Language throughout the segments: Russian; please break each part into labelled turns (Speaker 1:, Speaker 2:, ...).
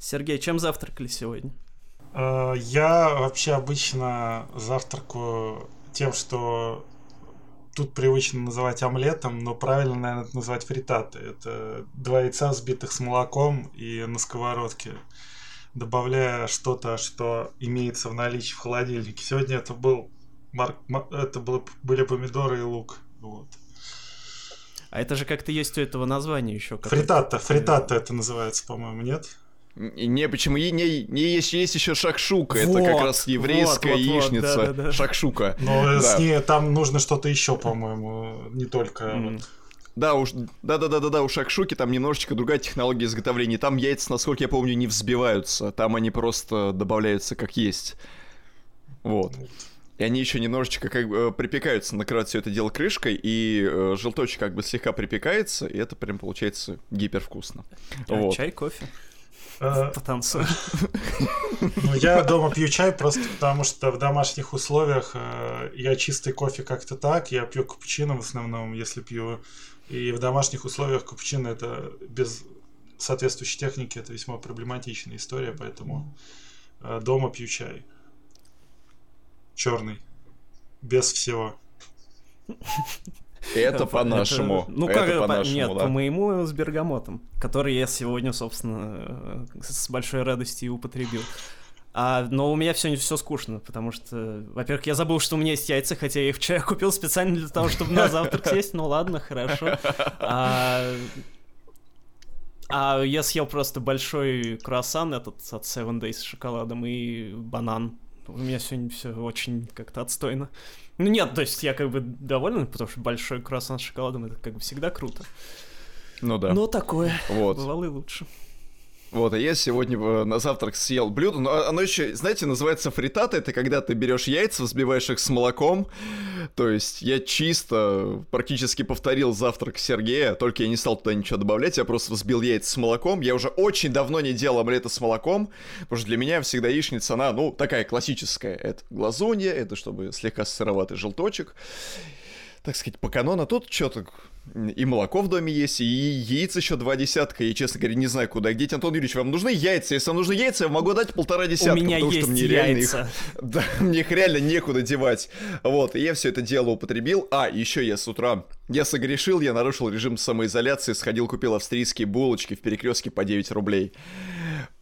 Speaker 1: Сергей, чем завтракали сегодня?
Speaker 2: Э, я вообще обычно завтракаю тем, что тут привычно называть омлетом, но правильно, наверное, это называть фритаты. Это два яйца, взбитых с молоком и на сковородке, добавляя что-то, что имеется в наличии в холодильнике. Сегодня это был это было, были помидоры и лук. Вот.
Speaker 1: А это же как-то есть у этого названия еще.
Speaker 2: Фритата, фритата это называется, по-моему, нет?
Speaker 3: Не, почему? Не, не, не есть, есть еще шакшука. Вот, это как раз еврейская вот, вот, яичница. Вот, да, да, да. Шакшука.
Speaker 2: Но да. с ней там нужно что-то еще, по-моему, не только. Mm.
Speaker 3: Да, уж, да, да, да, да, да, у шакшуки там немножечко другая технология изготовления. Там яйца, насколько я помню, не взбиваются. Там они просто добавляются как есть. Вот. И они еще немножечко как бы э, припекаются, накрывают все это дело крышкой, и э, желточек как бы слегка припекается, и это прям получается гипервкусно.
Speaker 1: А, вот. Чай, кофе? Э, Потанцуем.
Speaker 2: Ну, я дома пью чай просто потому, что в домашних условиях э, я чистый кофе как-то так, я пью капучино в основном, если пью. И в домашних условиях капучино это без соответствующей техники, это весьма проблематичная история, поэтому э, дома пью чай. Черный. Без всего.
Speaker 3: Это по-нашему.
Speaker 1: Ну, как это по Нет, по моему с бергамотом, который я сегодня, собственно, с большой радостью употребил. А, но у меня все все скучно, потому что, во-первых, я забыл, что у меня есть яйца, хотя я их вчера купил специально для того, чтобы на завтрак съесть. Ну ладно, хорошо. А, а я съел просто большой круассан этот от Seven Days с шоколадом и банан. У меня сегодня все очень как-то отстойно. Ну нет, то есть я как бы доволен, потому что большой круассан с шоколадом это как бы всегда круто.
Speaker 3: Ну да.
Speaker 1: Но такое. Вот. Бывало и лучше.
Speaker 3: Вот, а я сегодня э, на завтрак съел блюдо, но оно еще, знаете, называется фритата, это когда ты берешь яйца, взбиваешь их с молоком, то есть я чисто практически повторил завтрак Сергея, только я не стал туда ничего добавлять, я просто взбил яйца с молоком, я уже очень давно не делал омлета с молоком, потому что для меня всегда яичница, она, ну, такая классическая, это глазунья, это чтобы слегка сыроватый желточек, так сказать, по канону, тут что-то и молоко в доме есть, и яиц еще два десятка. И, честно говоря, не знаю, куда деть. Антон Юрьевич, вам нужны яйца? Если вам нужны яйца, я могу дать полтора десятка. У
Speaker 1: меня потому есть что мне яйца. реально их...
Speaker 3: Да, мне их реально некуда девать. Вот, и я все это дело употребил. А, еще я с утра... Я согрешил, я нарушил режим самоизоляции, сходил, купил австрийские булочки в перекрестке по 9 рублей.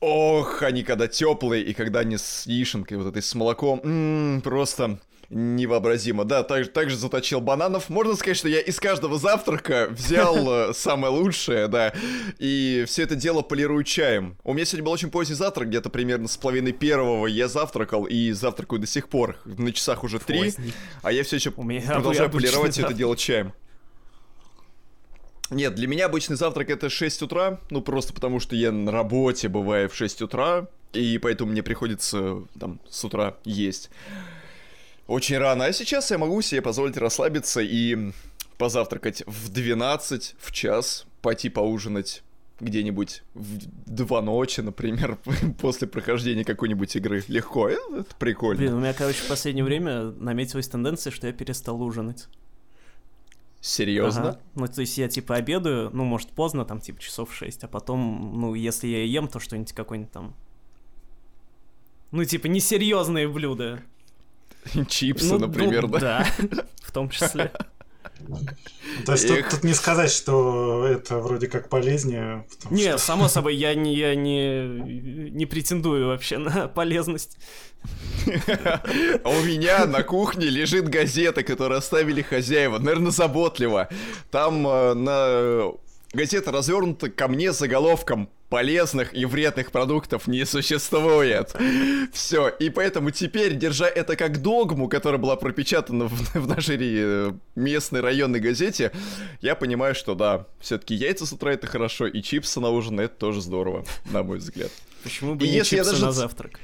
Speaker 3: Ох, они когда теплые, и когда они с яишенкой, вот этой с молоком, м-м, просто невообразимо. Да, также, также заточил бананов. Можно сказать, что я из каждого завтрака взял э, самое лучшее, да, и все это дело полирую чаем. У меня сегодня был очень поздний завтрак, где-то примерно с половины первого я завтракал и завтракаю до сих пор. На часах уже три, а я все еще продолжаю полировать все это дело чаем. Нет, для меня обычный завтрак это 6 утра, ну просто потому что я на работе бываю в 6 утра, и поэтому мне приходится там с утра есть очень рано. А сейчас я могу себе позволить расслабиться и позавтракать в 12, в час, пойти поужинать где-нибудь в два ночи, например, после прохождения какой-нибудь игры. Легко, это, это прикольно.
Speaker 1: Блин, у меня, короче, в последнее время наметилась тенденция, что я перестал ужинать.
Speaker 3: Серьезно? Ага.
Speaker 1: Ну, то есть я, типа, обедаю, ну, может, поздно, там, типа, часов 6, а потом, ну, если я ем, то что-нибудь какое-нибудь там... Ну, типа, несерьезные блюда.
Speaker 3: Чипсы, ну, например,
Speaker 1: ну, да? Да, в том числе.
Speaker 2: То есть тут, тут не сказать, что это вроде как полезнее.
Speaker 1: Не,
Speaker 2: что...
Speaker 1: само собой, я не, я не, не претендую вообще на полезность.
Speaker 3: А у меня на кухне лежит газета, которую оставили хозяева, наверное, заботливо. Там э, на газета развернута ко мне заголовком полезных и вредных продуктов не существует. Все, и поэтому теперь, держа это как догму, которая была пропечатана в, в нашей э, местной районной газете, я понимаю, что да, все-таки яйца с утра это хорошо, и чипсы на ужин это тоже здорово, на мой взгляд.
Speaker 1: Почему бы и не чипсы даже... на завтрак?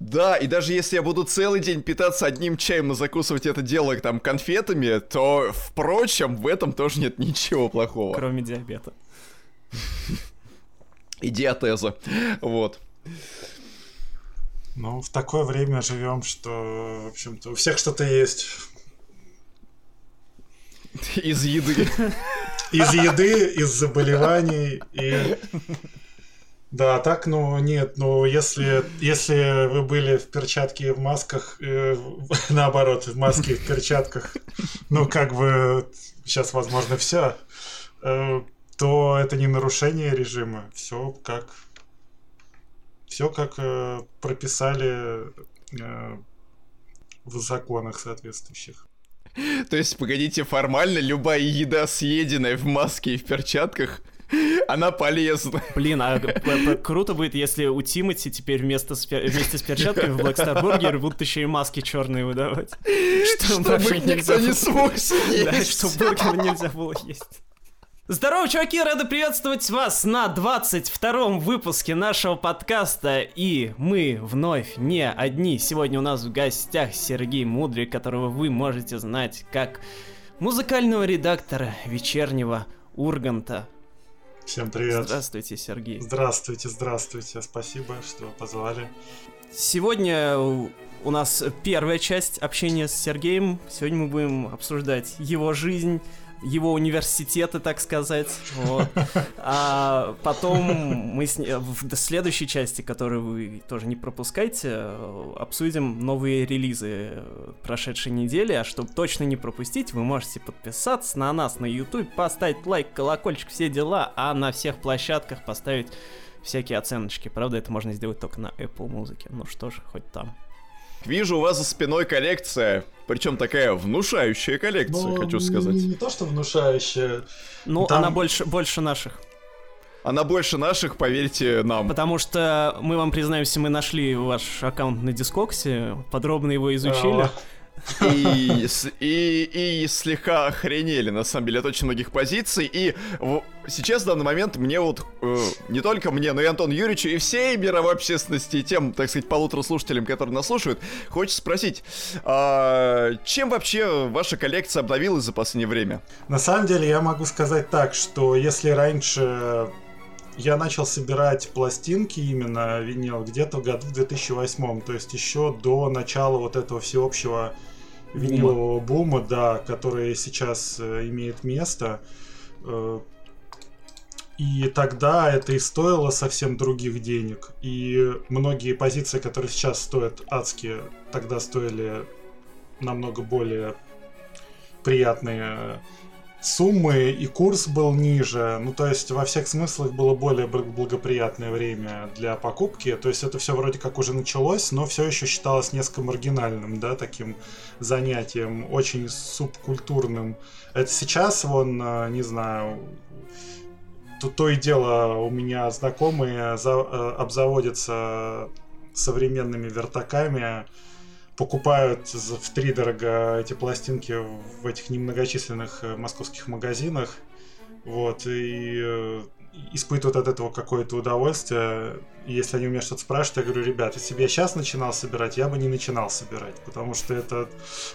Speaker 3: Да, и даже если я буду целый день питаться одним чаем и закусывать это дело там конфетами, то, впрочем, в этом тоже нет ничего плохого.
Speaker 1: Кроме диабета.
Speaker 3: И диатеза. Вот.
Speaker 2: Ну, в такое время живем, что, в общем-то, у всех что-то есть.
Speaker 3: Из еды.
Speaker 2: Из еды, из заболеваний и Да, так, ну нет, ну если, если вы были в перчатке и в масках, э, наоборот, в маске и в перчатках, ну как бы сейчас возможно все, э, то это не нарушение режима, все как все как э, прописали э, в законах соответствующих.
Speaker 3: То есть, погодите, формально любая еда, съеденная в маске и в перчатках, она полезна.
Speaker 1: Блин, а круто будет, если у Тимати теперь вместо вместе с перчатками в Black Star Burger будут еще и маски черные выдавать.
Speaker 3: Чтобы никто не смог съесть. Да,
Speaker 1: чтобы бургер нельзя было есть. Здорово, чуваки, рады приветствовать вас на 22-м выпуске нашего подкаста. И мы вновь не одни. Сегодня у нас в гостях Сергей Мудрик, которого вы можете знать как музыкального редактора вечернего Урганта.
Speaker 2: Всем привет.
Speaker 1: Здравствуйте, Сергей.
Speaker 2: Здравствуйте, здравствуйте. Спасибо, что позвали.
Speaker 1: Сегодня у нас первая часть общения с Сергеем. Сегодня мы будем обсуждать его жизнь, его университеты, так сказать. Вот. А потом мы с... в следующей части, которую вы тоже не пропускайте, обсудим новые релизы прошедшей недели. А чтобы точно не пропустить, вы можете подписаться на нас на YouTube, поставить лайк, колокольчик, все дела, а на всех площадках поставить всякие оценочки. Правда, это можно сделать только на Apple музыке. Ну что ж, хоть там.
Speaker 3: Вижу у вас за спиной коллекция, причем такая внушающая коллекция, ну, хочу сказать. Не,
Speaker 2: не то, что внушающая.
Speaker 1: Ну, Там... она больше, больше наших.
Speaker 3: Она больше наших, поверьте нам.
Speaker 1: Потому что мы вам признаемся, мы нашли ваш аккаунт на Дискоксе, подробно его изучили.
Speaker 3: И, и, и слегка охренели, на самом деле, от очень многих позиций. И в, сейчас, в данный момент, мне вот, э, не только мне, но и Антон Юрьевичу, и всей мировой общественности, и тем, так сказать, полутора слушателям, которые нас слушают, хочется спросить, а, чем вообще ваша коллекция обновилась за последнее время?
Speaker 2: На самом деле, я могу сказать так, что если раньше я начал собирать пластинки именно винил где-то в году в 2008, то есть еще до начала вот этого всеобщего винилового бума, да, который сейчас э, имеет место. Э, и тогда это и стоило совсем других денег. И многие позиции, которые сейчас стоят адские, тогда стоили намного более приятные суммы, и курс был ниже. Ну, то есть, во всех смыслах было более благоприятное время для покупки. То есть, это все вроде как уже началось, но все еще считалось несколько маргинальным, да, таким занятием, очень субкультурным. Это сейчас, вон, э, не знаю, то, то и дело у меня знакомые за, э, обзаводятся современными вертаками, покупают в три дорого эти пластинки в этих немногочисленных э, московских магазинах. Вот, и э, испытывают от этого какое-то удовольствие. Если они у меня что-то спрашивают, я говорю, ребят, если бы я сейчас начинал собирать, я бы не начинал собирать, потому что это,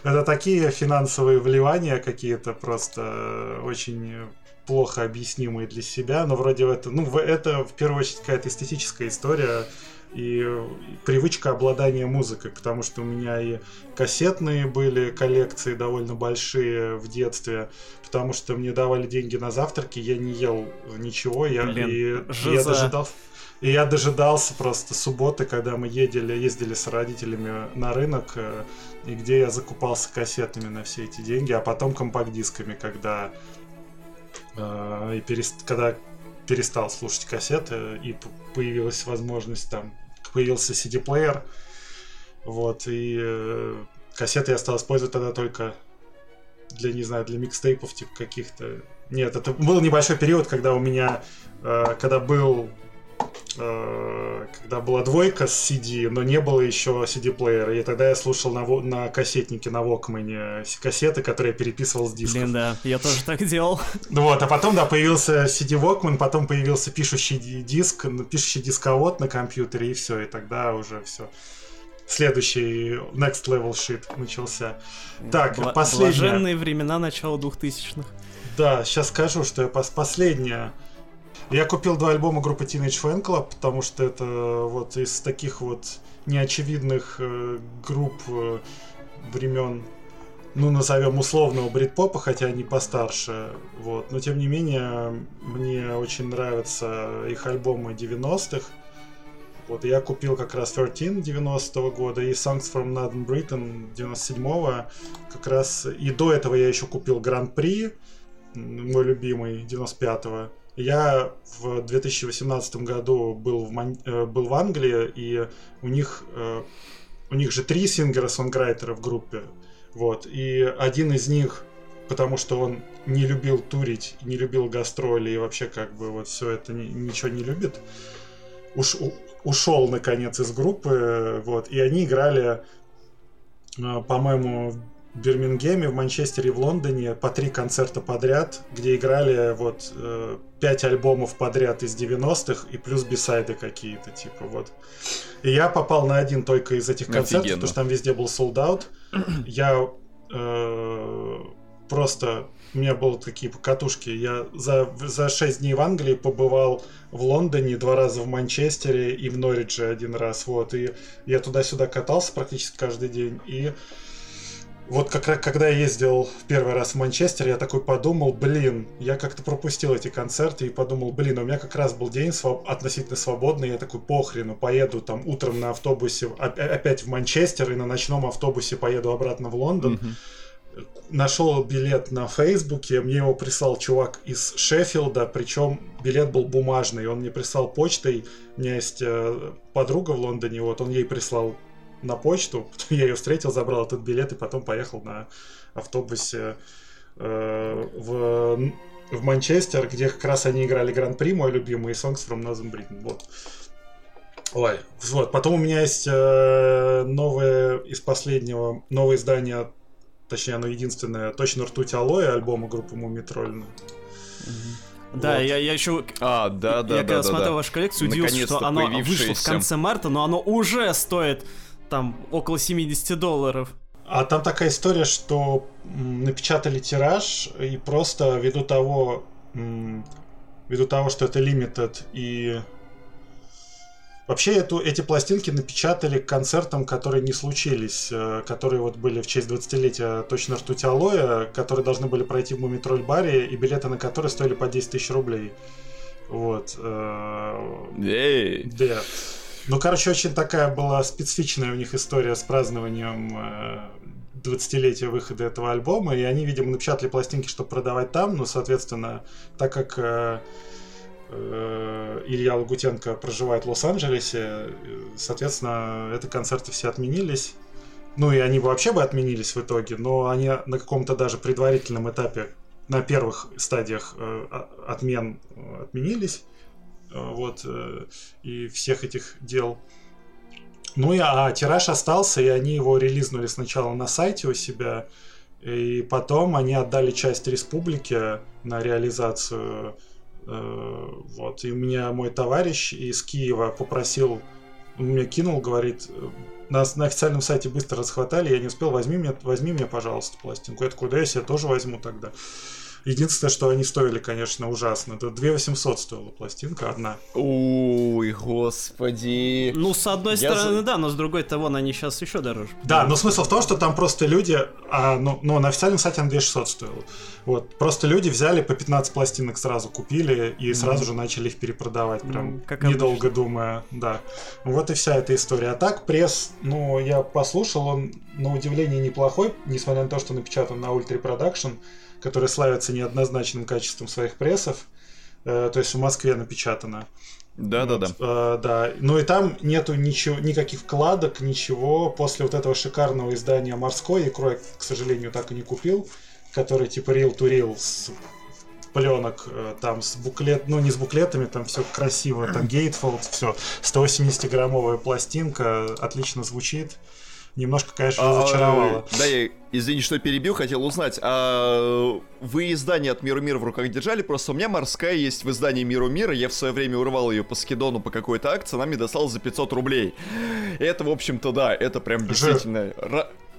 Speaker 2: это такие финансовые вливания какие-то просто э, очень плохо объяснимые для себя, но вроде это, ну, это в первую очередь какая-то эстетическая история, и привычка обладания музыкой, потому что у меня и кассетные были коллекции довольно большие в детстве, потому что мне давали деньги на завтраки, я не ел ничего, я, Блин, и, я дожидался. И я дожидался просто субботы, когда мы ездили, ездили с родителями на рынок, э, и где я закупался кассетами на все эти деньги, а потом компакт-дисками, когда, э, и перест, когда перестал слушать кассеты, и появилась возможность там появился CD-плеер. Вот, и э, кассеты я стал использовать тогда только для, не знаю, для микстейпов типа каких-то. Нет, это был небольшой период, когда у меня, э, когда был когда была двойка с CD, но не было еще CD-плеера. И тогда я слушал на, на кассетнике, на Walkman кассеты, которые я переписывал с дисков.
Speaker 1: Блин, да, я тоже так делал.
Speaker 2: Вот, а потом, да, появился CD Walkman, потом появился пишущий диск, пишущий дисковод на компьютере, и все, и тогда уже все. Следующий Next Level Shit начался. Так, Бла- последнее.
Speaker 1: Блаженные времена начала 2000-х.
Speaker 2: Да, сейчас скажу, что я пос- последнее я купил два альбома группы Teenage Fan Club, потому что это вот из таких вот неочевидных э, групп э, времен ну, назовем условного брит-попа, хотя они постарше, вот, но тем не менее, мне очень нравятся их альбомы 90-х, вот, я купил как раз 13 90-го года и Songs from Northern Britain 97-го, как раз, и до этого я еще купил Гран-при, мой любимый, 95-го, я в 2018 году был в, Ман... Э, был в Англии, и у них, э, у них же три сингера-сонграйтера в группе. Вот. И один из них, потому что он не любил турить, не любил гастроли и вообще как бы вот все это ни, ничего не любит, уш, ушел наконец из группы. Вот. И они играли, э, по-моему, Бирмингеме, в Манчестере в Лондоне по три концерта подряд, где играли вот э, пять альбомов подряд из 90-х и плюс бисайды какие-то, типа вот. И я попал на один только из этих концертов, Офигенно. потому что там везде был sold out. Я э, просто... У меня были такие покатушки. Я за, за 6 дней в Англии побывал в Лондоне, два раза в Манчестере и в Норридже один раз. Вот. И я туда-сюда катался практически каждый день. И вот как, когда я ездил в первый раз в Манчестер, я такой подумал, блин, я как-то пропустил эти концерты и подумал, блин, у меня как раз был день своб- относительно свободный, я такой, похрену, поеду там утром на автобусе опять в Манчестер и на ночном автобусе поеду обратно в Лондон. Mm-hmm. Нашел билет на Фейсбуке, мне его прислал чувак из Шеффилда, причем билет был бумажный, он мне прислал почтой, у меня есть э, подруга в Лондоне, вот он ей прислал на почту, потом я ее встретил, забрал этот билет и потом поехал на автобусе э, в, в Манчестер, где как раз они играли Гран-при, мой любимый, и Songs from Northern Britain. Вот. Ой, вот. Потом у меня есть э, новое из последнего, новое издание, точнее, оно единственное, точно ртуть алоэ альбома группы Мумитрольна.
Speaker 1: Да, вот. я, я еще...
Speaker 3: А, да, да,
Speaker 1: я
Speaker 3: да,
Speaker 1: когда
Speaker 3: да,
Speaker 1: смотрел
Speaker 3: да.
Speaker 1: вашу коллекцию, удивился, что оно вышло в конце марта, но оно уже стоит там около 70 долларов.
Speaker 2: А там такая история, что напечатали тираж, и просто ввиду того, ввиду того, что это limited, и Вообще эту, эти пластинки напечатали к концертам, которые не случились, э, которые вот были в честь 20-летия точно ртуть алоэ, которые должны были пройти в Мумитроль баре, и билеты на которые стоили по 10 тысяч рублей. Вот. Э,
Speaker 3: Эй!
Speaker 2: Да. Ну, короче, очень такая была специфичная у них история с празднованием 20-летия э, выхода этого альбома, и они, видимо, напечатали пластинки, чтобы продавать там, ну, соответственно, так как э, э, Илья Лагутенко проживает в Лос-Анджелесе, соответственно, это концерты все отменились. Ну и они бы вообще бы отменились в итоге, но они на каком-то даже предварительном этапе, на первых стадиях отмен отменились. Э, вот, э, и всех этих дел. Ну и а тираж остался, и они его релизнули сначала на сайте у себя, и потом они отдали часть республике на реализацию. Э, вот, и у меня мой товарищ из Киева попросил, он мне кинул, говорит, нас на официальном сайте быстро расхватали, я не успел, возьми мне, возьми мне, пожалуйста, пластинку. Я такой, да, я себе тоже возьму тогда. Единственное, что они стоили, конечно, ужасно. Это 2 800 стоила пластинка одна.
Speaker 3: Ой, господи.
Speaker 1: Ну, с одной Я стороны, за... да, но с другой того, они сейчас еще дороже.
Speaker 2: Да, но смысл в том, что там просто люди, а, ну, ну, на официальном сайте она 2600 стоила. Вот, просто люди взяли по 15 пластинок сразу купили и mm-hmm. сразу же начали их перепродавать, прям mm, как недолго обычно. думая, да. Вот и вся эта история. А так, пресс, ну, я послушал, он на удивление неплохой, несмотря на то, что напечатан на Ultra Production которые славятся неоднозначным качеством своих прессов. Э, то есть в Москве напечатано.
Speaker 3: Да, вот, да, да.
Speaker 2: Э, да. Ну и там нету ничего, никаких вкладок, ничего. После вот этого шикарного издания морской, икру я, к сожалению, так и не купил, который типа Real to Real с пленок, э, там с буклет, ну не с буклетами, там все красиво, там Gatefold, все, 180-граммовая пластинка, отлично звучит немножко, конечно, а, разочаровало.
Speaker 3: Да, я, извини, что перебил, хотел узнать, а вы издание от Mirumir а в руках держали? Просто у меня «Морская» есть в издании Mirumir а, я в свое время урывал ее по скидону по какой-то акции, она мне досталась за 500 рублей. Это, в общем-то, да, это прям действительно...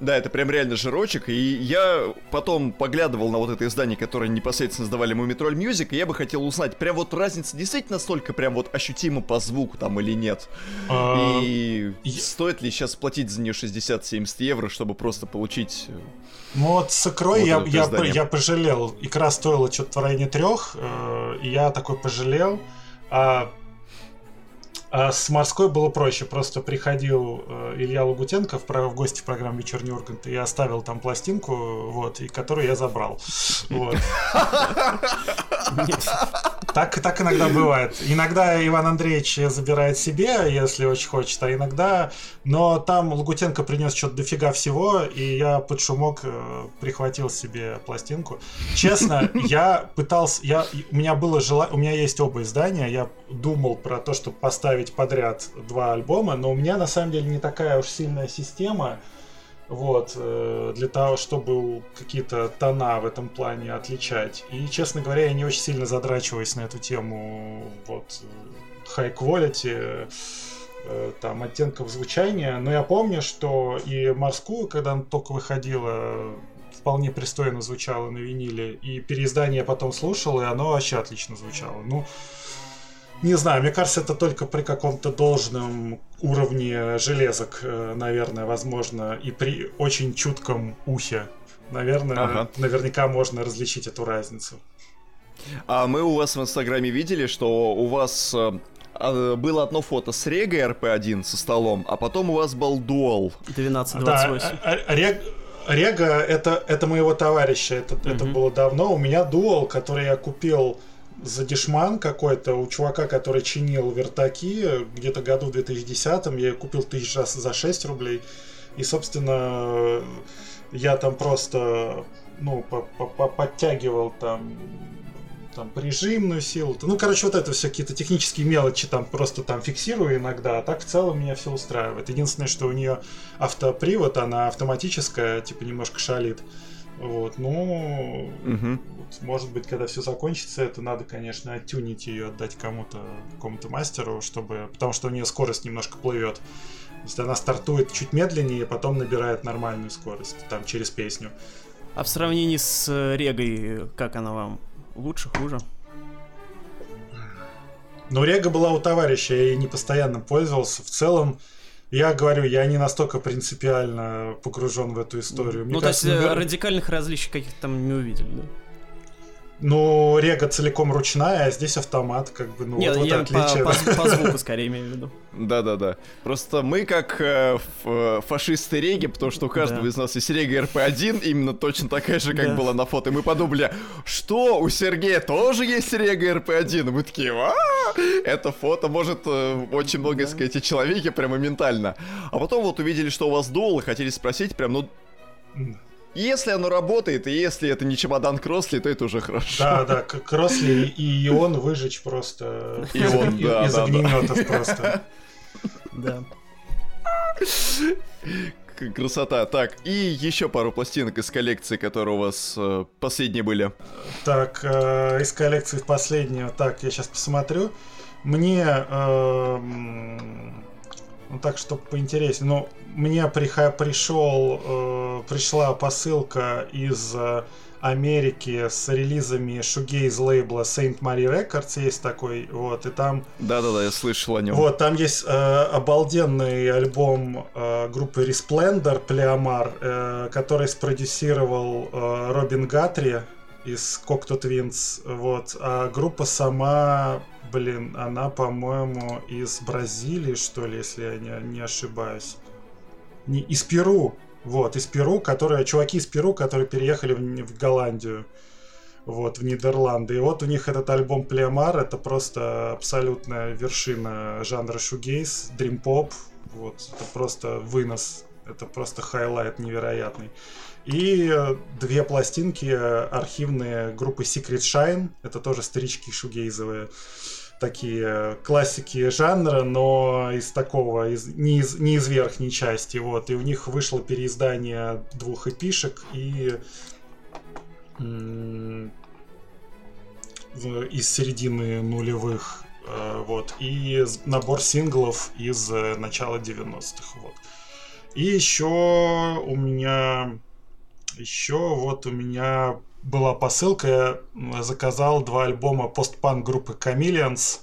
Speaker 3: Да, это прям реально жирочек, и я потом поглядывал на вот это издание, которое непосредственно издавали Мумий Тролль Music, и я бы хотел узнать, прям вот разница действительно настолько прям вот ощутима по звуку там или нет? А... И стоит ли сейчас платить за нее 60-70 евро, чтобы просто получить... Э,
Speaker 2: ну вот с икрой вот я, я, я пожалел. Икра стоила что-то в районе трех, э, и я такой пожалел. А а с морской было проще. Просто приходил э, Илья Лагутенко в, в гости в программу «Вечерний Ургант» и оставил там пластинку, вот, и которую я забрал. Так, так иногда бывает. Иногда Иван Андреевич забирает себе, если очень хочет, а иногда... Но там Лагутенко принес что-то дофига всего, и я под шумок э, прихватил себе пластинку. Честно, я пытался... Я, у меня было желание... У меня есть оба издания, я думал про то, чтобы поставить подряд два альбома, но у меня на самом деле не такая уж сильная система, вот, э, для того, чтобы какие-то тона в этом плане отличать. И, честно говоря, я не очень сильно задрачиваюсь на эту тему, вот, high quality, э, там, оттенков звучания, но я помню, что и морскую, когда она только выходила, вполне пристойно звучало на виниле, и переиздание я потом слушал, и оно вообще отлично звучало. Ну, не знаю, мне кажется, это только при каком-то должном уровне железок, э, наверное, возможно, и при очень чутком ухе. Наверное, ага. наверняка можно различить эту разницу.
Speaker 3: А мы у вас в Инстаграме видели, что у вас э, а, было одно фото с Регой RP1 со столом, а потом у вас был дуал.
Speaker 1: 1228. Да,
Speaker 2: Рег... Рега это, это моего товарища, это, угу. это было давно. У меня дуал, который я купил за дешман какой-то у чувака, который чинил вертаки где-то году в 2010 я ее купил тысяч раз за 6 рублей. И, собственно, я там просто ну, подтягивал там там прижимную силу. Ну, короче, вот это все какие-то технические мелочи там просто там фиксирую иногда, а так в целом меня все устраивает. Единственное, что у нее автопривод, она автоматическая, типа немножко шалит. Вот, ну, угу. вот, может быть, когда все закончится, это надо, конечно, оттюнить ее, отдать кому-то, какому-то мастеру, чтобы, потому что у нее скорость немножко плывет. То есть она стартует чуть медленнее, потом набирает нормальную скорость, там, через песню.
Speaker 1: А в сравнении с э, Регой, как она вам? Лучше, хуже?
Speaker 2: Ну, Рега была у товарища, я ей не постоянно пользовался. В целом, я говорю, я не настолько принципиально погружен в эту историю.
Speaker 1: Мне ну, кажется, то есть наверное... радикальных различий каких-то там не увидели, да?
Speaker 2: Ну, Рега целиком ручная, а здесь автомат, как бы, ну,
Speaker 1: Нет, вот, я вот отличие. По, по, по звуку скорее имею в виду.
Speaker 3: Да-да-да. Просто мы как э, фашисты Реги, потому что у каждого да. из нас есть Рега РП-1, именно точно такая же, как да. была на фото. И мы подумали, что, у Сергея тоже есть Рега РП-1? И мы такие, а это фото может э, очень много да. сказать о человеке прямо ментально. А потом вот увидели, что у вас дуал, и хотели спросить прям, ну... Если оно работает, и если это не чемодан Кросли, то это уже хорошо.
Speaker 2: Да, да, Кросли и он выжечь просто Ион, да, из огнеметов просто.
Speaker 1: Да.
Speaker 3: Красота. Так, и еще пару пластинок из коллекции, которые у вас э, последние были.
Speaker 2: Так, э, из коллекции последнего. Так, я сейчас посмотрю. Мне э, ну так, чтобы поинтереснее. Ну, мне приха- пришел, э, пришла посылка из э, Америки с релизами шугейз лейбла Saint Marie Records есть такой, вот, и там...
Speaker 3: Да-да-да, я слышал о нем.
Speaker 2: Вот, там есть э, обалденный альбом э, группы Resplendor, Плеомар, э, который спродюсировал э, Робин Гатри из Cocteau Twins, вот, а группа сама блин, она, по-моему, из Бразилии, что ли, если я не, не ошибаюсь. Не, из Перу. Вот, из Перу, которые, чуваки из Перу, которые переехали в, в Голландию. Вот, в Нидерланды. И вот у них этот альбом Плеомар, это просто абсолютная вершина жанра shoegaze, dream pop. Вот, это просто вынос. Это просто highlight невероятный. И э, две пластинки архивные группы Secret Shine. Это тоже старички шугейзовые такие классики жанра, но из такого, из, не, из, не из верхней части. Вот. И у них вышло переиздание двух EP-шек и из середины нулевых. Э, вот. И набор синглов из э, начала 90-х. Вот. И еще у меня... Еще вот у меня была посылка, я заказал два альбома постпанк группы Chameleons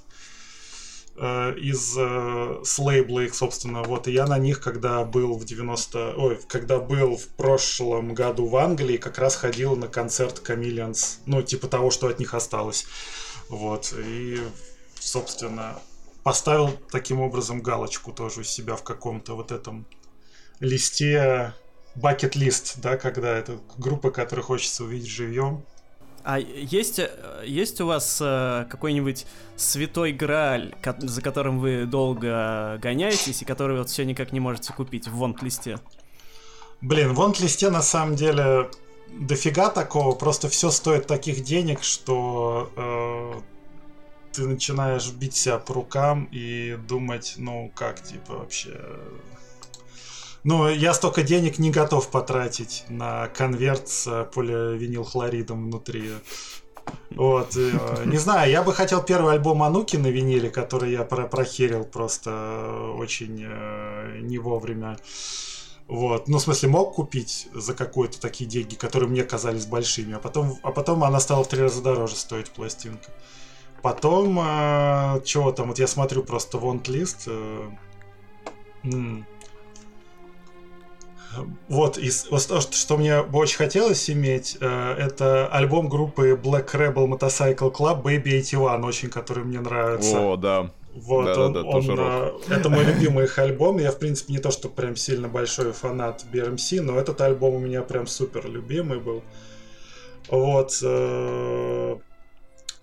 Speaker 2: э, из э, с лейбла их, собственно, вот, и я на них, когда был в 90... Ой, когда был в прошлом году в Англии, как раз ходил на концерт Chameleons, ну, типа того, что от них осталось, вот, и, собственно, поставил таким образом галочку тоже у себя в каком-то вот этом листе бакет-лист, да, когда это группа, которую хочется увидеть живьем.
Speaker 1: А есть, э, есть у вас э, какой-нибудь святой грааль, за которым вы долго гоняетесь и который вот все никак не можете купить в вонт-листе?
Speaker 2: Блин, в вонт-листе на самом деле дофига такого, просто все стоит таких денег, что э, ты начинаешь бить себя по рукам и думать, ну как, типа, вообще ну, я столько денег не готов потратить на конверт с поливинилхлоридом внутри. Вот, э, не знаю, я бы хотел первый альбом Ануки на виниле, который я про прохерил просто очень э, не вовремя. Вот, ну, в смысле, мог купить за какие-то такие деньги, которые мне казались большими, а потом, а потом она стала в три раза дороже стоить пластинка. Потом, э, чего там, вот я смотрю просто вонт-лист. Э, вот, и вот то, что мне бы очень хотелось иметь, э, это альбом группы Black Rebel Motorcycle Club Baby 81, очень, который мне нравится.
Speaker 3: О, да.
Speaker 2: Вот, да, он, да, да, он, тоже он, это мой любимый их альбом. Я, в принципе, не то, что прям сильно большой фанат BRMC, но этот альбом у меня прям супер любимый был. Вот.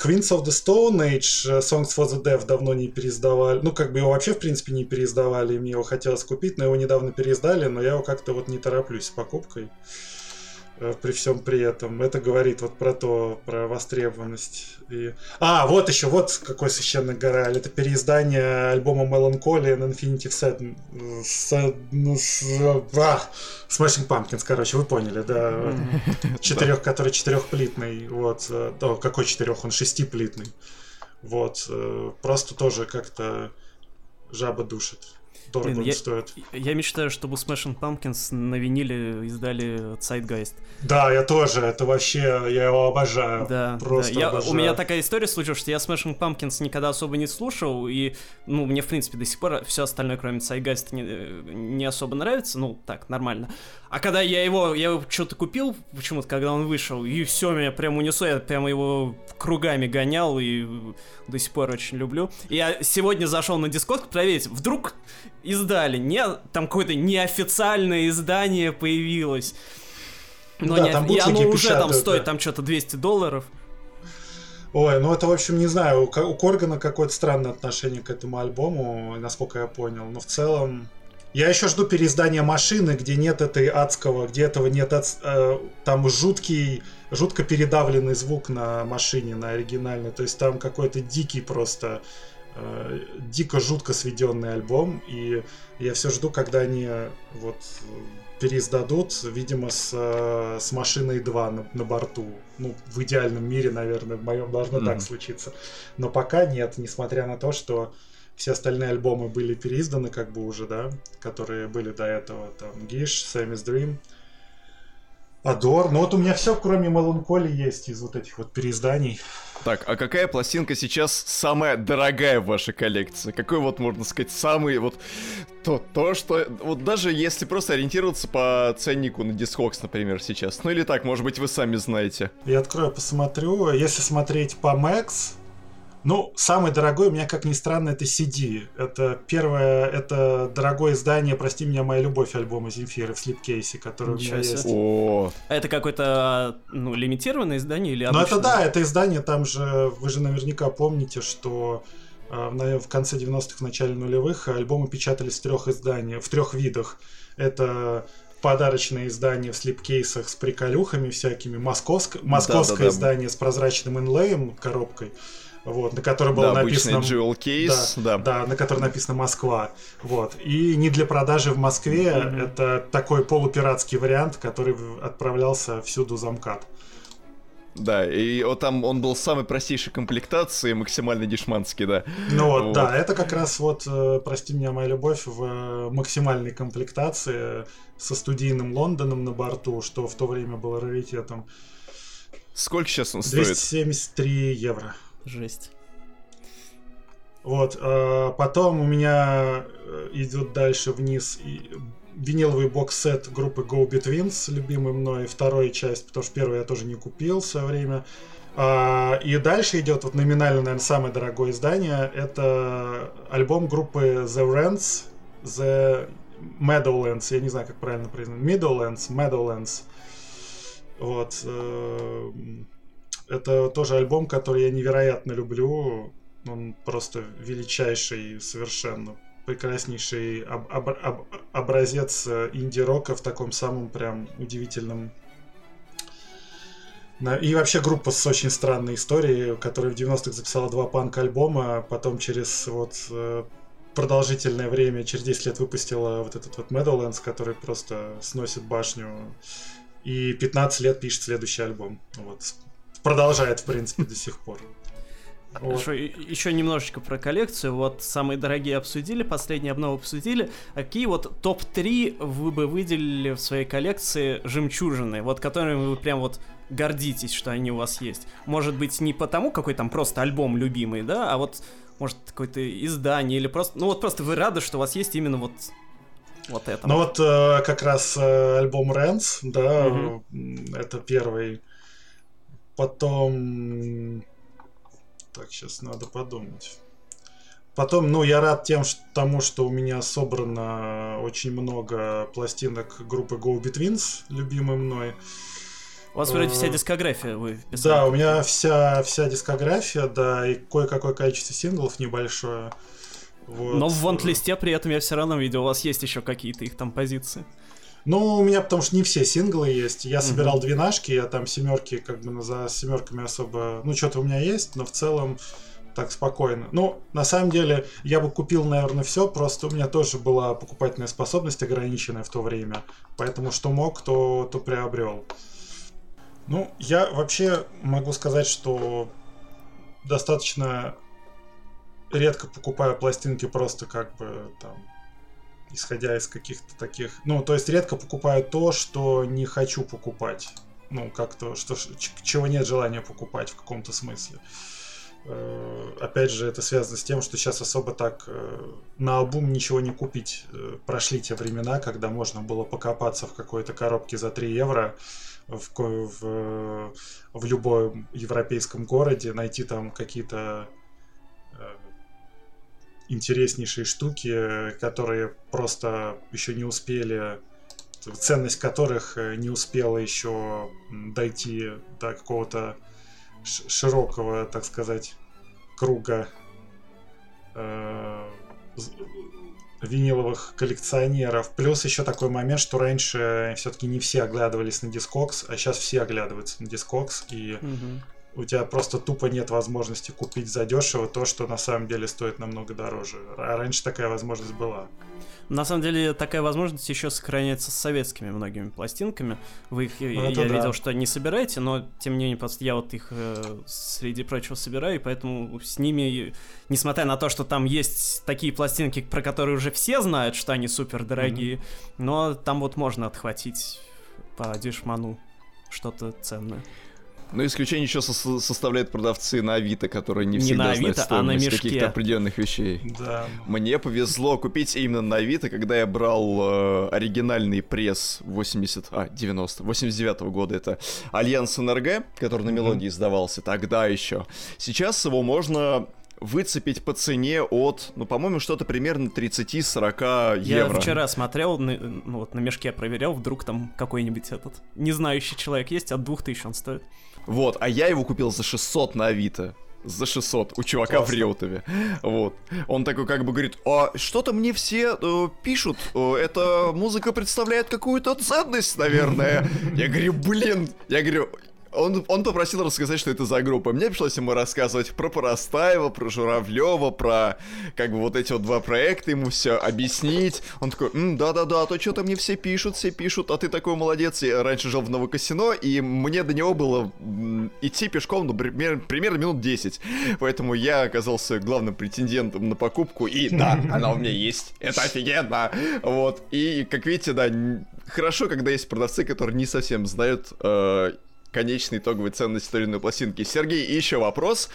Speaker 2: Queens of the Stone Age, э, Songs for the Deaf давно не переиздавали. Ну, как бы его вообще, в принципе, не переиздавали, мне его хотелось купить, но его недавно переиздали, но я его как-то вот не тороплюсь с покупкой. При всем при этом. Это говорит вот про то, про востребованность. И... А, вот еще, вот какой священный гораль. Это переиздание альбома Melancholy and Infinity Sad. С, ну, с, а, Smashing Pumpkins, короче, вы поняли, да. Четырех, который четырехплитный. Вот. Э, о, какой четырех? Он шестиплитный. Вот. Э, просто тоже как-то жаба душит дорого Блин,
Speaker 1: я,
Speaker 2: стоит.
Speaker 1: Я мечтаю, чтобы Smashing Pumpkins на виниле издали Zeitgeist.
Speaker 2: Да, я тоже. Это вообще, я его обожаю. Да, просто да.
Speaker 1: Я,
Speaker 2: обожаю.
Speaker 1: У меня такая история случилась, что я Smashing Pumpkins никогда особо не слушал, и, ну, мне, в принципе, до сих пор все остальное, кроме Zeitgeist, не, не особо нравится. Ну, так, нормально. А когда я его, я его что-то купил, почему-то, когда он вышел, и все, меня прям унесло, я прямо его кругами гонял, и до сих пор очень люблю. Я сегодня зашел на Дискорд проверить, вдруг издали, не, там какое-то неофициальное издание появилось. Но да, не, там и оно уже там стоит там что-то 200 долларов.
Speaker 2: Ой, ну это, в общем, не знаю, у Коргана какое-то странное отношение к этому альбому, насколько я понял, но в целом я еще жду переиздания машины, где нет этой адского, где этого нет, э, там жуткий, жутко передавленный звук на машине, на оригинальной. То есть там какой-то дикий просто, э, дико жутко сведенный альбом. И я все жду, когда они вот переиздадут, видимо, с, э, с машиной 2 на, на борту. Ну, в идеальном мире, наверное, в моем должно mm-hmm. так случиться. Но пока нет, несмотря на то, что все остальные альбомы были переизданы, как бы уже, да, которые были до этого, там, Гиш, Sammy's Dream, Адор. Ну вот у меня все, кроме Меланколи, есть из вот этих вот переизданий.
Speaker 3: Так, а какая пластинка сейчас самая дорогая в вашей коллекции? Какой вот, можно сказать, самый вот... То, то, что... Вот даже если просто ориентироваться по ценнику на Discogs, например, сейчас. Ну или так, может быть, вы сами знаете.
Speaker 2: Я открою, посмотрю. Если смотреть по Max, ну, самый дорогой у меня, как ни странно, это CD. Это первое, это дорогое издание «Прости меня, моя любовь» альбома Земфиры в слипкейсе, который Ничего у меня есть.
Speaker 1: О. А это какое-то, ну, лимитированное издание или
Speaker 2: обычное? Ну, это да, это издание, там же, вы же наверняка помните, что э, в конце 90-х, в начале нулевых альбомы печатались в трех изданиях, в трех видах. Это подарочное издание в слипкейсах с приколюхами всякими, московск... московское да, да, да. издание с прозрачным инлеем, коробкой, вот, на которой было да, написано...
Speaker 3: Jewel Case,
Speaker 2: да, да. да, на которой написано Москва, вот. И не для продажи в Москве, mm-hmm. это такой полупиратский вариант, который отправлялся всюду замкат.
Speaker 3: Да, и вот там он был самой простейшей комплектации, максимально дешманский, да.
Speaker 2: Ну вот, вот, да, это как раз вот, э, прости меня, моя любовь, в э, максимальной комплектации со студийным Лондоном на борту, что в то время было раритетом.
Speaker 3: Сколько сейчас он
Speaker 2: 273 стоит? 273 евро.
Speaker 1: Жесть.
Speaker 2: Вот, э, потом у меня идет дальше вниз виниловый бокс-сет группы Go Betweens, любимый мной, вторая часть, потому что первую я тоже не купил в свое время. А, и дальше идет вот номинально, наверное, самое дорогое издание. Это альбом группы The Rents, The Meadowlands, я не знаю, как правильно произносить. Meadowlands, Meadowlands. Вот. Э, это тоже альбом, который я невероятно люблю. Он просто величайший совершенно прекраснейший об, об, об, образец э, инди-рока в таком самом прям удивительном и вообще группа с очень странной историей, которая в 90-х записала два панк-альбома, а потом через вот э, продолжительное время, через 10 лет выпустила вот этот вот Meadowlands, который просто сносит башню. И 15 лет пишет следующий альбом. Вот. Продолжает, в принципе, до сих пор.
Speaker 1: Хорошо, еще немножечко про коллекцию. Вот самые дорогие обсудили, последние обновы обсудили. А какие вот топ-3 вы бы выделили в своей коллекции жемчужины, вот которыми вы прям вот гордитесь, что они у вас есть? Может быть, не потому, какой там просто альбом любимый, да, а вот, может, какое-то издание или просто... Ну вот просто вы рады, что у вас есть именно вот вот это.
Speaker 2: Ну вот э, как раз э, альбом Рэнс, да, угу. это первый. Потом так, сейчас надо подумать. Потом, ну, я рад тем, что, тому, что у меня собрано очень много пластинок группы Go Betweens, любимой мной.
Speaker 1: У вас вроде вся э, дискография вы
Speaker 2: писали. Да, у меня вся, вся дискография, да, и кое-какое количество синглов небольшое.
Speaker 1: Вот. Но в вонт-листе при этом я все равно видел, у вас есть еще какие-то их там позиции.
Speaker 2: Ну, у меня потому что не все синглы есть. Я собирал двенашки, я там семерки, как бы за семерками особо. Ну, что-то у меня есть, но в целом так спокойно. Ну, на самом деле, я бы купил, наверное, все, просто у меня тоже была покупательная способность ограниченная в то время. Поэтому что мог, то, то приобрел. Ну, я вообще могу сказать, что достаточно редко покупаю пластинки просто как бы там исходя из каких-то таких... Ну, то есть редко покупаю то, что не хочу покупать. Ну, как-то, что, чего нет желания покупать в каком-то смысле. Э, опять же, это связано с тем, что сейчас особо так э, на album ничего не купить. Э, прошли те времена, когда можно было покопаться в какой-то коробке за 3 евро в, в, в любом европейском городе, найти там какие-то интереснейшие штуки, которые просто еще не успели, ценность которых э, не успела еще дойти до какого-то широкого, так сказать, круга э, виниловых коллекционеров. Плюс еще такой момент, что раньше все-таки не все оглядывались на Discogs, а сейчас все оглядываются на Discogs, и угу у тебя просто тупо нет возможности купить задешево то, что на самом деле стоит намного дороже. А раньше такая возможность была.
Speaker 1: На самом деле такая возможность еще сохраняется с советскими многими пластинками. Вы их, ну, я да. видел, что не собираете, но тем не менее просто я вот их э, среди прочего собираю, и поэтому с ними, несмотря на то, что там есть такие пластинки, про которые уже все знают, что они супер дорогие, mm-hmm. но там вот можно отхватить по дешману что-то ценное.
Speaker 3: Ну, исключение еще со- составляют продавцы на Авито, которые не,
Speaker 1: не
Speaker 3: всегда
Speaker 1: на Авито,
Speaker 3: знают стоимость
Speaker 1: а
Speaker 3: каких-то определенных вещей.
Speaker 2: Да.
Speaker 3: Мне повезло купить именно на Авито, когда я брал э, оригинальный пресс 80, а, 90, 89 -го года. Это Альянс НРГ, который на мелодии mm-hmm. издавался тогда еще. Сейчас его можно выцепить по цене от, ну, по-моему, что-то примерно 30-40 евро.
Speaker 1: Я вчера смотрел, ну, вот на мешке проверял, вдруг там какой-нибудь этот не знающий человек есть, от 2000 он стоит.
Speaker 3: Вот, а я его купил за 600 на Авито за 600 у чувака Классно. в Реутове. Вот. Он такой как бы говорит, а что-то мне все э, пишут, э, эта музыка представляет какую-то ценность, наверное. Я говорю, блин, я говорю, он, он попросил рассказать, что это за группа. Мне пришлось ему рассказывать про Поростаева, про Журавлева, про как бы вот эти вот два проекта, ему все объяснить. Он такой, да-да-да, а то что-то мне все пишут, все пишут, а ты такой молодец. Я раньше жил в Новокосино, и мне до него было идти пешком, ну, примерно, примерно минут 10. Поэтому я оказался главным претендентом на покупку, и да, она у меня есть, это офигенно. Вот, и как видите, да, хорошо, когда есть продавцы, которые не совсем знают э, конечной итоговой ценности иной пластинки. Сергей, еще вопрос.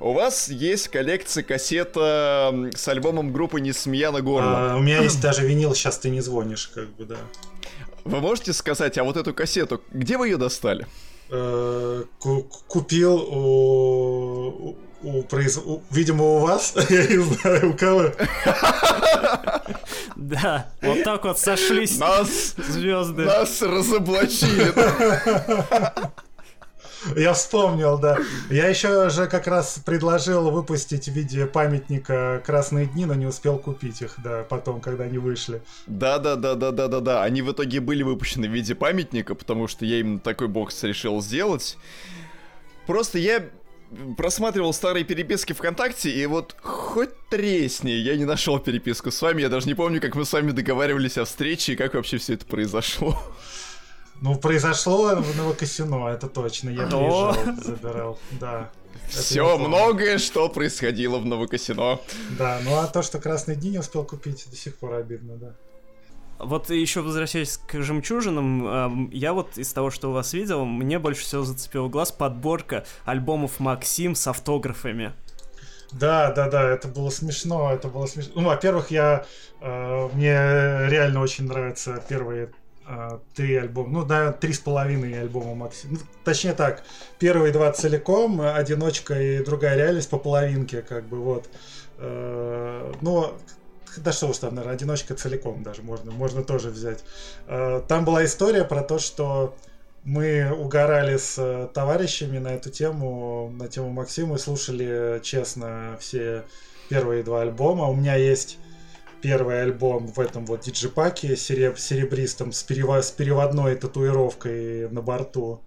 Speaker 3: У вас есть коллекция кассета с альбомом группы «Несмеяна горло».
Speaker 2: А, у меня есть даже винил «Сейчас ты не звонишь», как бы, да.
Speaker 3: Вы можете сказать, а вот эту кассету, где вы ее достали?
Speaker 2: Э, купил у, у, произ... у, видимо, у вас, я не знаю, у кого.
Speaker 1: Да, вот так вот сошлись
Speaker 3: нас, звезды. Нас разоблачили.
Speaker 2: Я вспомнил, да. Я еще же как раз предложил выпустить в виде памятника «Красные дни», но не успел купить их, да, потом, когда они вышли.
Speaker 3: Да-да-да-да-да-да-да. Они в итоге были выпущены в виде памятника, потому что я именно такой бокс решил сделать. Просто я просматривал старые переписки ВКонтакте, и вот хоть тресни, я не нашел переписку с вами, я даже не помню, как мы с вами договаривались о встрече и как вообще все это произошло.
Speaker 2: Ну, произошло в Новокосино, это точно, я приезжал, забирал, да.
Speaker 3: Все, многое, что происходило в Новокосино.
Speaker 2: Да, ну а то, что Красный день не успел купить, до сих пор обидно, да.
Speaker 1: Вот еще возвращаясь к жемчужинам, я вот из того, что у вас видел, мне больше всего зацепил глаз подборка альбомов Максим с автографами.
Speaker 2: Да, да, да, это было смешно, это было смешно. Ну, во-первых, я э, мне реально очень нравятся первые э, три альбома, ну, да, три с половиной альбома Максим. Ну, точнее так, первые два целиком, одиночка и другая реальность по половинке, как бы вот. Э, но да что уж там, наверное, одиночка целиком даже можно, можно тоже взять. Э, там была история про то, что мы угорали с э, товарищами на эту тему, на тему Максима, и слушали честно все первые два альбома. У меня есть первый альбом в этом вот диджипаке сереб, серебристом с, перево, с переводной татуировкой на борту.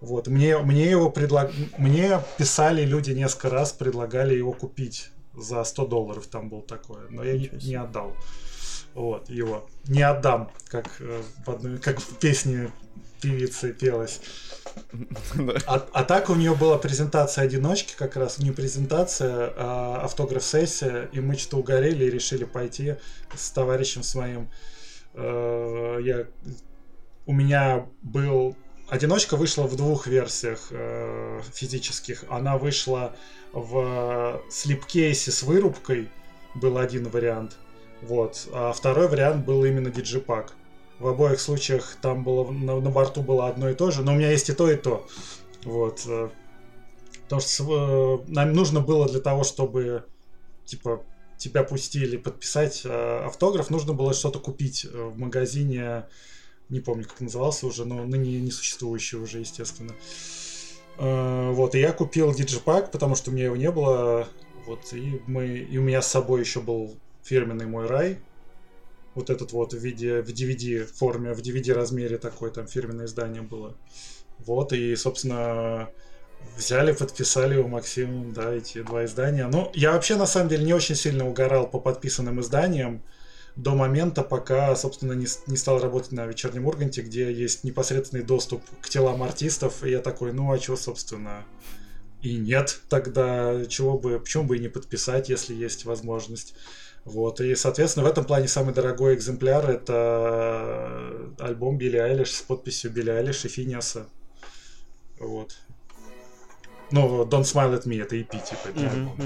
Speaker 2: Вот. Мне, мне его предлаг... мне писали люди несколько раз, предлагали его купить за 100 долларов там был такое, но я не, не отдал. Вот, его. Не отдам, как, э, в одной, как в песне певицы пелось. А, а так у нее была презентация одиночки, как раз не презентация, а автограф-сессия, и мы что-то угорели и решили пойти с товарищем своим. Э, я, у меня был Одиночка вышла в двух версиях э, физических. Она вышла в слепкейсе с вырубкой, был один вариант. Вот. А второй вариант был именно диджипак. В обоих случаях там было на, на борту было одно и то же, но у меня есть и то, и то. Вот. Э, потому что э, нам нужно было для того, чтобы типа тебя пустили подписать э, автограф, нужно было что-то купить в магазине не помню, как назывался уже, но ныне не существующий уже, естественно. Э, вот, и я купил диджипак, потому что у меня его не было. Вот, и, мы, и у меня с собой еще был фирменный мой рай. Вот этот вот в виде, в DVD форме, в DVD размере такое там фирменное издание было. Вот, и, собственно, взяли, подписали у Максима, да, эти два издания. Ну, я вообще, на самом деле, не очень сильно угорал по подписанным изданиям до момента, пока, собственно, не, не стал работать на вечернем Урганте, где есть непосредственный доступ к телам артистов, и я такой, ну а что, собственно, и нет, тогда чего бы, почему бы и не подписать, если есть возможность. Вот, и, соответственно, в этом плане самый дорогой экземпляр это альбом Билли Айлиш с подписью Билли Айлиш и Финиаса. Вот. Ну, Don't Smile at Me, это EP, типа, это mm-hmm, альбом, mm-hmm.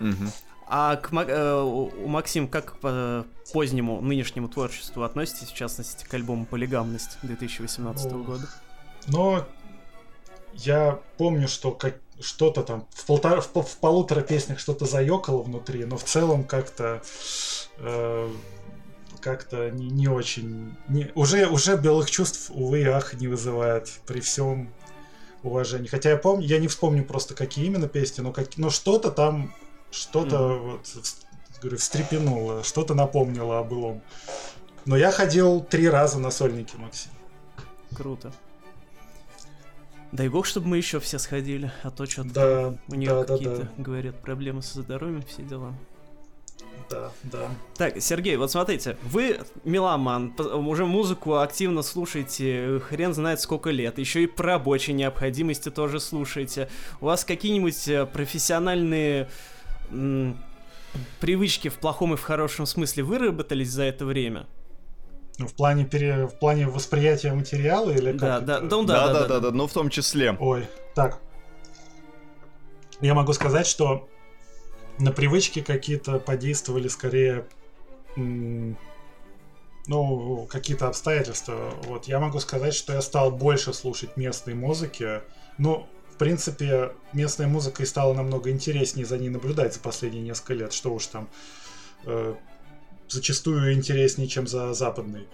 Speaker 2: да. Mm-hmm.
Speaker 1: А к э, у Максим как к позднему нынешнему творчеству относитесь, в частности, к альбому «Полигамность» 2018 ну, года?
Speaker 2: Но я помню, что как что-то там в, полтора, в, в полутора песнях что-то заёкало внутри, но в целом как-то э, как-то не, не очень... Не, уже, уже белых чувств, увы и ах, не вызывает при всем уважении. Хотя я помню, я не вспомню просто какие именно песни, но, как, но что-то там что-то mm-hmm. вот, говорю, встрепенуло, что-то напомнило о былом. Но я ходил три раза на сольники, Максим.
Speaker 1: Круто. Дай бог, чтобы мы еще все сходили, а то что-то
Speaker 2: да,
Speaker 1: у нее
Speaker 2: да,
Speaker 1: какие-то,
Speaker 2: да, да.
Speaker 1: говорят, проблемы со здоровьем, все дела.
Speaker 2: Да, да.
Speaker 1: Так, Сергей, вот смотрите, вы меломан, уже музыку активно слушаете, хрен знает сколько лет, еще и по рабочей необходимости тоже слушаете. У вас какие-нибудь э, профессиональные привычки в плохом и в хорошем смысле выработались за это время?
Speaker 2: Ну, в плане, пере... в плане восприятия материала или как?
Speaker 1: Да, да,
Speaker 2: это?
Speaker 1: да, да,
Speaker 3: да,
Speaker 1: да,
Speaker 3: да, да, да, ну в том числе.
Speaker 2: Ой, так. Я могу сказать, что на привычки какие-то подействовали скорее, ну, какие-то обстоятельства. Вот я могу сказать, что я стал больше слушать местной музыки. Ну, принципе, местная музыка и стала намного интереснее за ней наблюдать за последние несколько лет. Что уж там, э, зачастую интереснее, чем за западной.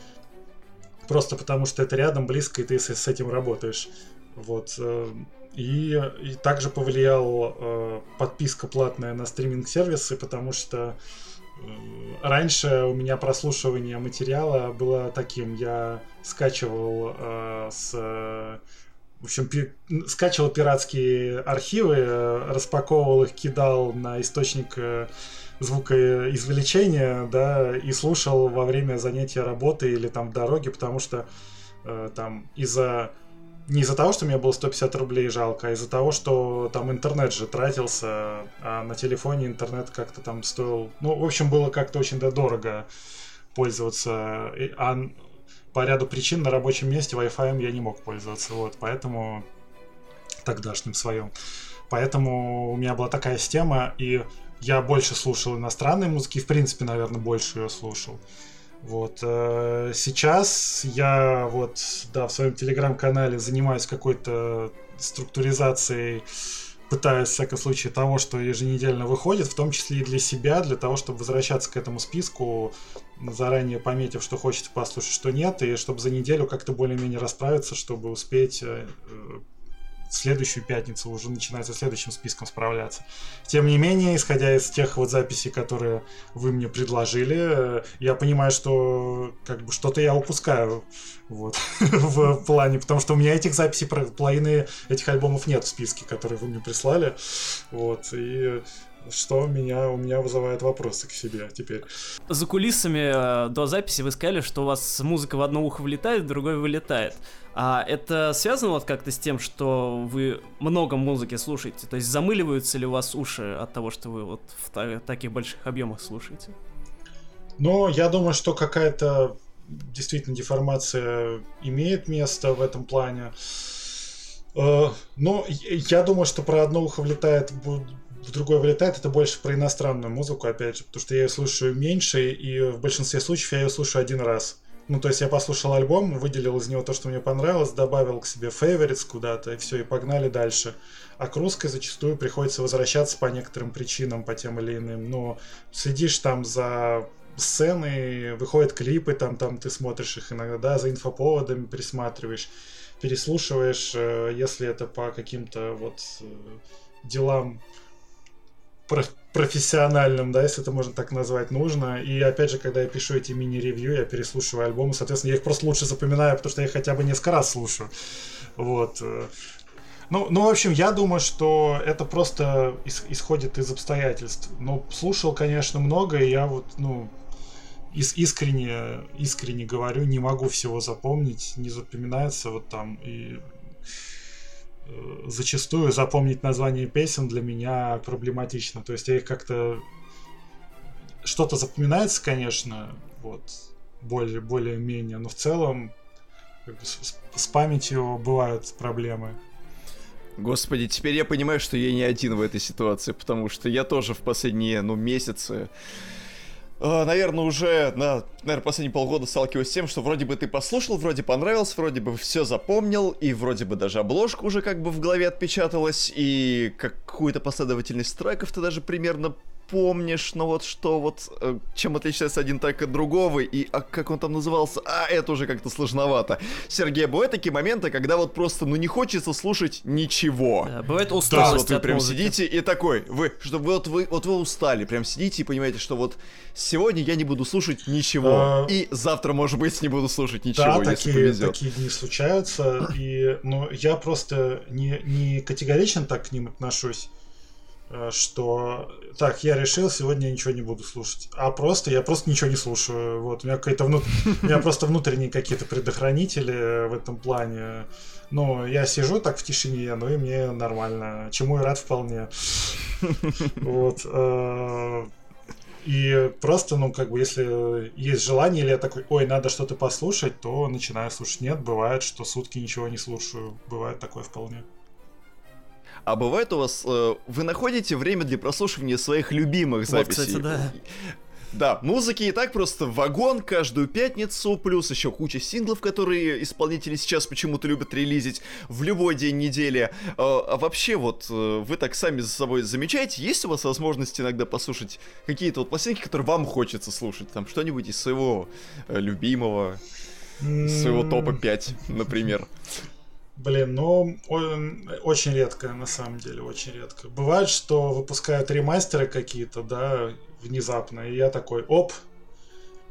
Speaker 2: Просто потому что это рядом, близко, и ты с, с этим работаешь. Вот. Э, и, и также повлиял э, подписка платная на стриминг-сервисы, потому что э, раньше у меня прослушивание материала было таким. Я скачивал э, с... В общем, пи- скачивал пиратские архивы, э, распаковывал их, кидал на источник э, звукоизвлечения, да, и слушал во время занятия работы или там в дороге, потому что э, там из-за не из-за того, что мне было 150 рублей жалко, а из-за того, что там интернет же тратился, а на телефоне интернет как-то там стоил... Ну, в общем, было как-то очень да, дорого пользоваться. А по ряду причин на рабочем месте Wi-Fi я не мог пользоваться, вот, поэтому тогдашним своем. Поэтому у меня была такая система, и я больше слушал иностранной музыки, в принципе, наверное, больше ее слушал. Вот. Э, сейчас я вот, да, в своем телеграм-канале занимаюсь какой-то структуризацией, пытаюсь, в всяком случае, того, что еженедельно выходит, в том числе и для себя, для того, чтобы возвращаться к этому списку, заранее пометив, что хочется послушать, что нет, и чтобы за неделю как-то более-менее расправиться, чтобы успеть э, следующую пятницу уже начинать со следующим списком справляться. Тем не менее, исходя из тех вот записей, которые вы мне предложили, я понимаю, что как бы что-то я упускаю вот, в плане, потому что у меня этих записей, половины этих альбомов нет в списке, которые вы мне прислали. Вот, и что меня, у меня вызывает вопросы к себе теперь.
Speaker 1: За кулисами э, до записи вы сказали, что у вас музыка в одно ухо влетает, в другое вылетает. А это связано вот как-то с тем, что вы много музыки слушаете? То есть замыливаются ли у вас уши от того, что вы вот в та- таких больших объемах слушаете?
Speaker 2: Ну, я думаю, что какая-то действительно деформация имеет место в этом плане. Э, но я думаю, что про одно ухо влетает в другое вылетает, это больше про иностранную музыку, опять же, потому что я ее слушаю меньше, и в большинстве случаев я ее слушаю один раз. Ну, то есть я послушал альбом, выделил из него то, что мне понравилось, добавил к себе favorites куда-то, и все, и погнали дальше. А к русской зачастую приходится возвращаться по некоторым причинам, по тем или иным. Но следишь там за сцены, выходят клипы, там, там ты смотришь их иногда, за инфоповодами присматриваешь, переслушиваешь, э, если это по каким-то вот э, профессиональным, да, если это можно так назвать, нужно. И опять же, когда я пишу эти мини-ревью, я переслушиваю альбомы, соответственно, я их просто лучше запоминаю, потому что я их хотя бы несколько раз слушаю. Вот. Ну, ну, в общем, я думаю, что это просто исходит из обстоятельств. Но слушал, конечно, много, и я вот, ну, искренне, искренне говорю, не могу всего запомнить, не запоминается вот там и зачастую запомнить название песен для меня проблематично. То есть я их как-то... Что-то запоминается, конечно, вот, более, более-менее, но в целом как бы, с, с памятью бывают проблемы.
Speaker 3: Господи, теперь я понимаю, что я не один в этой ситуации, потому что я тоже в последние, ну, месяцы наверное, уже на, наверное, последние полгода сталкиваюсь с тем, что вроде бы ты послушал, вроде понравился, вроде бы все запомнил, и вроде бы даже обложка уже как бы в голове отпечаталась, и какую-то последовательность треков ты даже примерно помнишь, но вот что вот, э, чем отличается один так от другого, и а как он там назывался, а это уже как-то сложновато. Сергей, бывают такие моменты, когда вот просто, ну не хочется слушать ничего.
Speaker 1: Да, бывает усталость
Speaker 3: То есть, вот вы
Speaker 1: от
Speaker 3: прям
Speaker 1: музыки.
Speaker 3: сидите и такой, вы, что вот вы, вот вы устали, прям сидите и понимаете, что вот сегодня я не буду слушать ничего,
Speaker 2: А,
Speaker 3: и завтра, может быть, не буду слушать
Speaker 2: Да,
Speaker 3: ничего, если
Speaker 2: такие,
Speaker 3: повезет.
Speaker 2: такие дни случаются, и, но я просто не, не категорично так к ним отношусь, что так, я решил, сегодня я ничего не буду слушать, а просто я просто ничего не слушаю, вот, у меня какая-то внут... у меня просто внутренние какие-то предохранители в этом плане, ну, я сижу так в тишине, ну и мне нормально, чему и рад вполне, вот, э, и просто, ну, как бы, если есть желание, или я такой, ой, надо что-то послушать, то начинаю слушать. Нет, бывает, что сутки ничего не слушаю. Бывает такое вполне.
Speaker 3: А бывает у вас, э, вы находите время для прослушивания своих любимых
Speaker 1: Вот,
Speaker 3: записей?
Speaker 1: кстати, да.
Speaker 3: Да, музыки и так просто вагон каждую пятницу, плюс еще куча синглов, которые исполнители сейчас почему-то любят релизить в любой день недели. А, а вообще вот э, вы так сами за собой замечаете, есть у вас возможность иногда послушать какие-то вот пластинки, которые вам хочется слушать? Там что-нибудь из своего э, любимого, своего топа 5, например.
Speaker 2: Блин, ну, очень редко, на самом деле, очень редко. Бывает, что выпускают ремастеры какие-то, да, внезапно, и я такой, оп,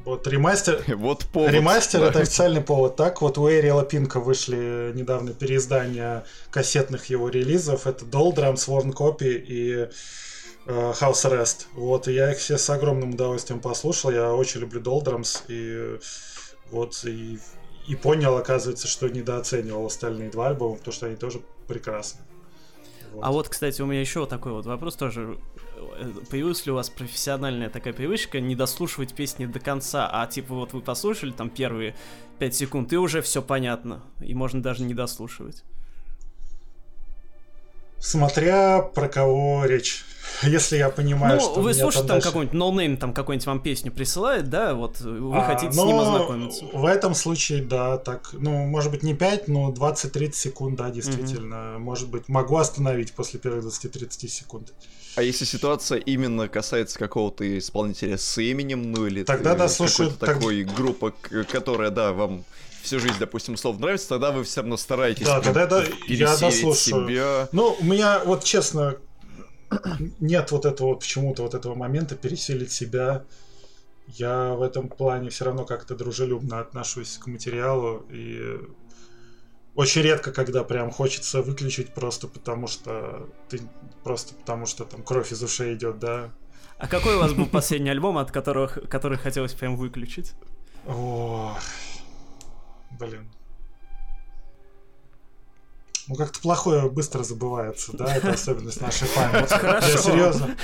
Speaker 2: вот ремастер,
Speaker 3: Вот повод.
Speaker 2: Ремастер
Speaker 3: да.
Speaker 2: это официальный повод. Так вот у Эриэла Пинка вышли недавно переиздания кассетных его релизов. Это Doldrums, Worn Copy и э, House Arrest. Вот, и я их все с огромным удовольствием послушал. Я очень люблю Doldrums. И вот, и, и понял, оказывается, что недооценивал остальные два альбома, потому что они тоже прекрасны.
Speaker 1: А вот, кстати, у меня еще вот такой вот вопрос тоже. Появилась ли у вас профессиональная такая привычка не дослушивать песни до конца, а типа вот вы послушали там первые 5 секунд, и уже все понятно, и можно даже не дослушивать.
Speaker 2: Смотря про кого речь. Если я понимаю,
Speaker 1: ну,
Speaker 2: что
Speaker 1: вы слушаете там
Speaker 2: дальше-
Speaker 1: какой-нибудь ноунейм, там какой-нибудь вам песню присылает, да, вот вы
Speaker 2: А,
Speaker 1: хотите с
Speaker 2: но
Speaker 1: ним ознакомиться.
Speaker 2: В этом случае, да, так, ну, может быть, не 5, но 20-30 секунд, да, действительно. Может быть, могу остановить после первых 20-30 секунд.
Speaker 3: А если ситуация именно касается какого-то исполнителя с именем, ну или
Speaker 2: Тогда да,
Speaker 3: какой-то
Speaker 2: так-
Speaker 3: такой группа, которая, да, вам всю жизнь, допустим, условно нравится, тогда вы все равно стараетесь
Speaker 2: Да, тогда да, я дослушаю.
Speaker 3: себя.
Speaker 2: Ну, у меня, вот честно, нет вот этого вот почему-то вот этого момента переселить себя. Я в этом плане все равно как-то дружелюбно отношусь к материалу и очень редко, когда прям хочется выключить просто потому что ты просто потому что там кровь из ушей идет, да.
Speaker 1: А какой у вас был последний альбом, от которых, который хотелось прям выключить?
Speaker 2: Ох, блин. Ну, как-то плохое быстро забывается, да, это особенность нашей памяти.
Speaker 1: Хорошо.
Speaker 2: Я серьезно,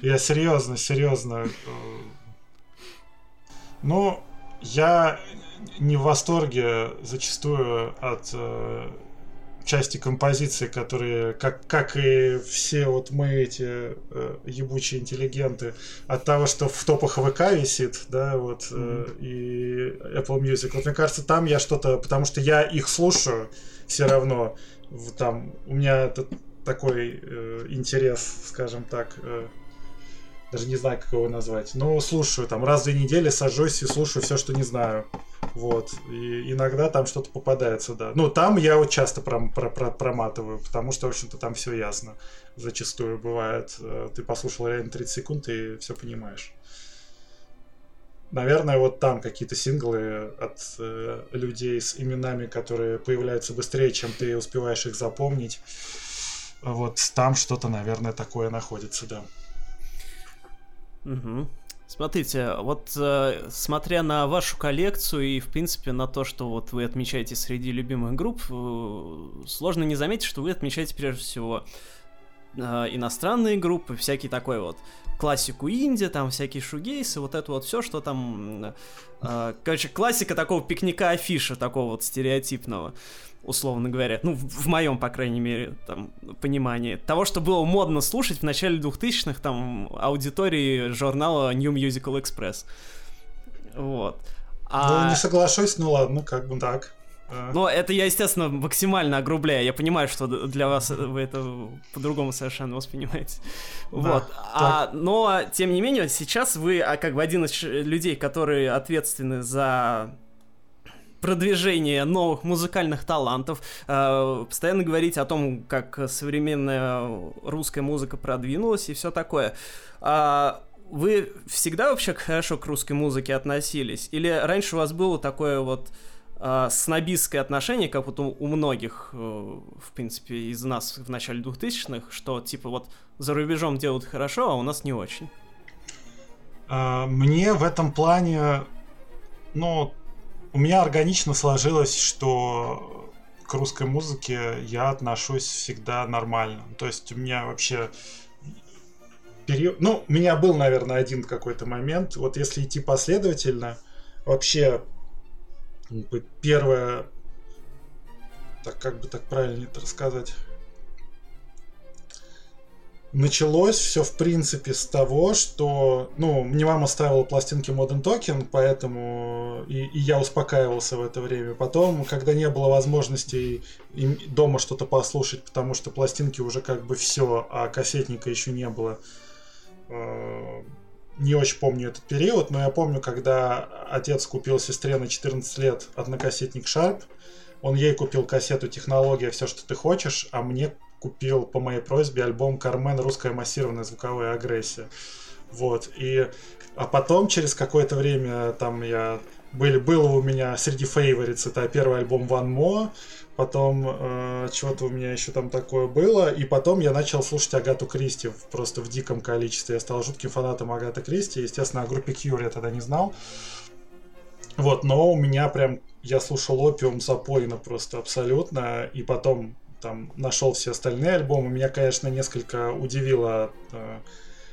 Speaker 2: я серьезно, серьезно. э, Ну, я не в восторге зачастую от э, части композиции, которые, как, как и все вот мы эти э, ебучие интеллигенты, от того, что в топах ВК висит, да, вот, э, и Apple Music. Вот мне кажется, там я что-то, потому что я их слушаю все равно, там у меня это такой э, интерес, скажем так, э, даже не знаю, как его назвать. Но слушаю, там раз в две недели сажусь и слушаю все, что не знаю. Вот. И иногда там что-то попадается, да. Ну, там я вот часто пром- про- про- проматываю, потому что, в общем-то, там все ясно. Зачастую бывает. Э, Ты послушал реально 30 секунд и все понимаешь. Наверное, вот там какие-то синглы от э, людей с именами, которые появляются быстрее, чем ты успеваешь их запомнить. Вот там что-то, наверное, такое находится, да.
Speaker 1: Мгм. Смотрите, вот э, смотря на вашу коллекцию и, в принципе, на то, что вот вы отмечаете среди любимых групп, э, сложно не заметить, что вы отмечаете прежде всего э, иностранные группы, всякий такой вот классику инди, там всякие шугейсы, вот это вот все, что там... э, короче, классика такого пикника афиша, такого вот стереотипного условно говоря, ну, в, в моем, по крайней мере, там, понимании, того, что было модно слушать в начале 2000-х, там, аудитории журнала New Musical Express. Вот.
Speaker 2: Ну, не соглашусь, ну ладно, как бы так.
Speaker 1: А. Но это я, естественно, максимально огрубляю. Я понимаю, что для вас вы это по-другому совершенно воспринимаете. Да, вот. А, но, тем не менее, сейчас вы а, как бы один из людей, которые ответственны за продвижение новых музыкальных талантов, э, постоянно говорить о том, как современная русская музыка продвинулась и все такое. А вы всегда вообще хорошо к русской музыке относились? Или раньше у вас было такое вот э, снобистское отношение, как вот у, у многих, э, в принципе, из нас в начале 2000-х, что типа вот за рубежом делают хорошо, а у нас не очень?
Speaker 2: А, мне в этом плане, ну, у меня органично сложилось, что к русской музыке я отношусь всегда нормально. То есть у меня вообще период... Ну, у меня был, наверное, один какой-то момент. Вот если идти последовательно, вообще первое... Так, как бы так правильно это рассказать? началось все, в принципе, с того, что, ну, мне мама ставила пластинки Modern Talking, поэтому и, и я успокаивался в это время. Потом, когда не было возможности дома что-то послушать, потому что пластинки уже как бы все, а кассетника еще не было, э, не очень помню этот период, но я помню, когда отец купил сестре на 14 лет однокассетник Sharp, он ей купил кассету «Технология. Все, что ты хочешь», а мне купил по моей просьбе альбом Кармен «Русская массированная звуковая агрессия». Вот, и... А потом, через какое-то время, там я... Были, было у меня среди фейворитс, это первый альбом One More, потом э, чего-то у меня еще там такое было, и потом я начал слушать Агату Кристи просто в диком количестве. Я стал жутким фанатом Агаты Кристи, естественно, о группе Cure я тогда не знал. Вот, но у меня прям, я слушал опиум запойно просто абсолютно, и потом там нашел все остальные альбомы. Меня, конечно, несколько удивило э,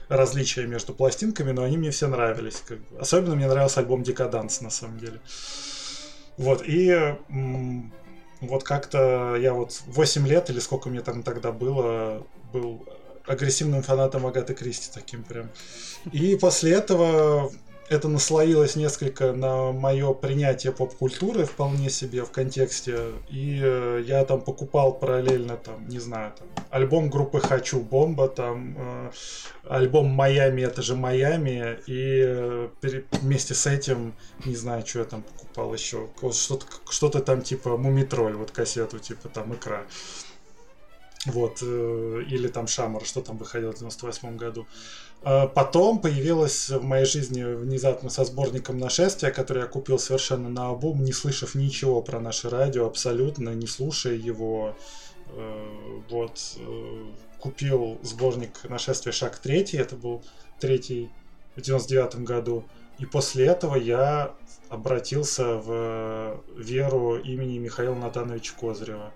Speaker 2: различия между пластинками, но они мне все нравились. Как бы. Особенно мне нравился альбом Декаданс, на самом деле. Вот, и м- вот как-то я вот 8 лет, или сколько мне там тогда было, был агрессивным фанатом Агаты Кристи таким прям. И после этого это наслоилось несколько на мое принятие поп-культуры вполне себе в контексте. И э, я там покупал параллельно, там, не знаю, там, альбом группы «Хочу», «Бомба», там, э, альбом «Майами» — это же «Майами», и э, вместе с этим, не знаю, что я там покупал еще, что-то, что-то там типа «Мумитроль», вот кассету, типа там «Икра». Вот, э, или там «Шамар», что там выходило в 98 году. Потом появилась в моей жизни внезапно со сборником «Нашествия», который я купил совершенно на обум, не слышав ничего про наше радио, абсолютно, не слушая его. Э, вот. Э, купил сборник «Нашествие. Шаг третий», это был третий в 99 году. И после этого я обратился в веру имени Михаила Натановича Козырева.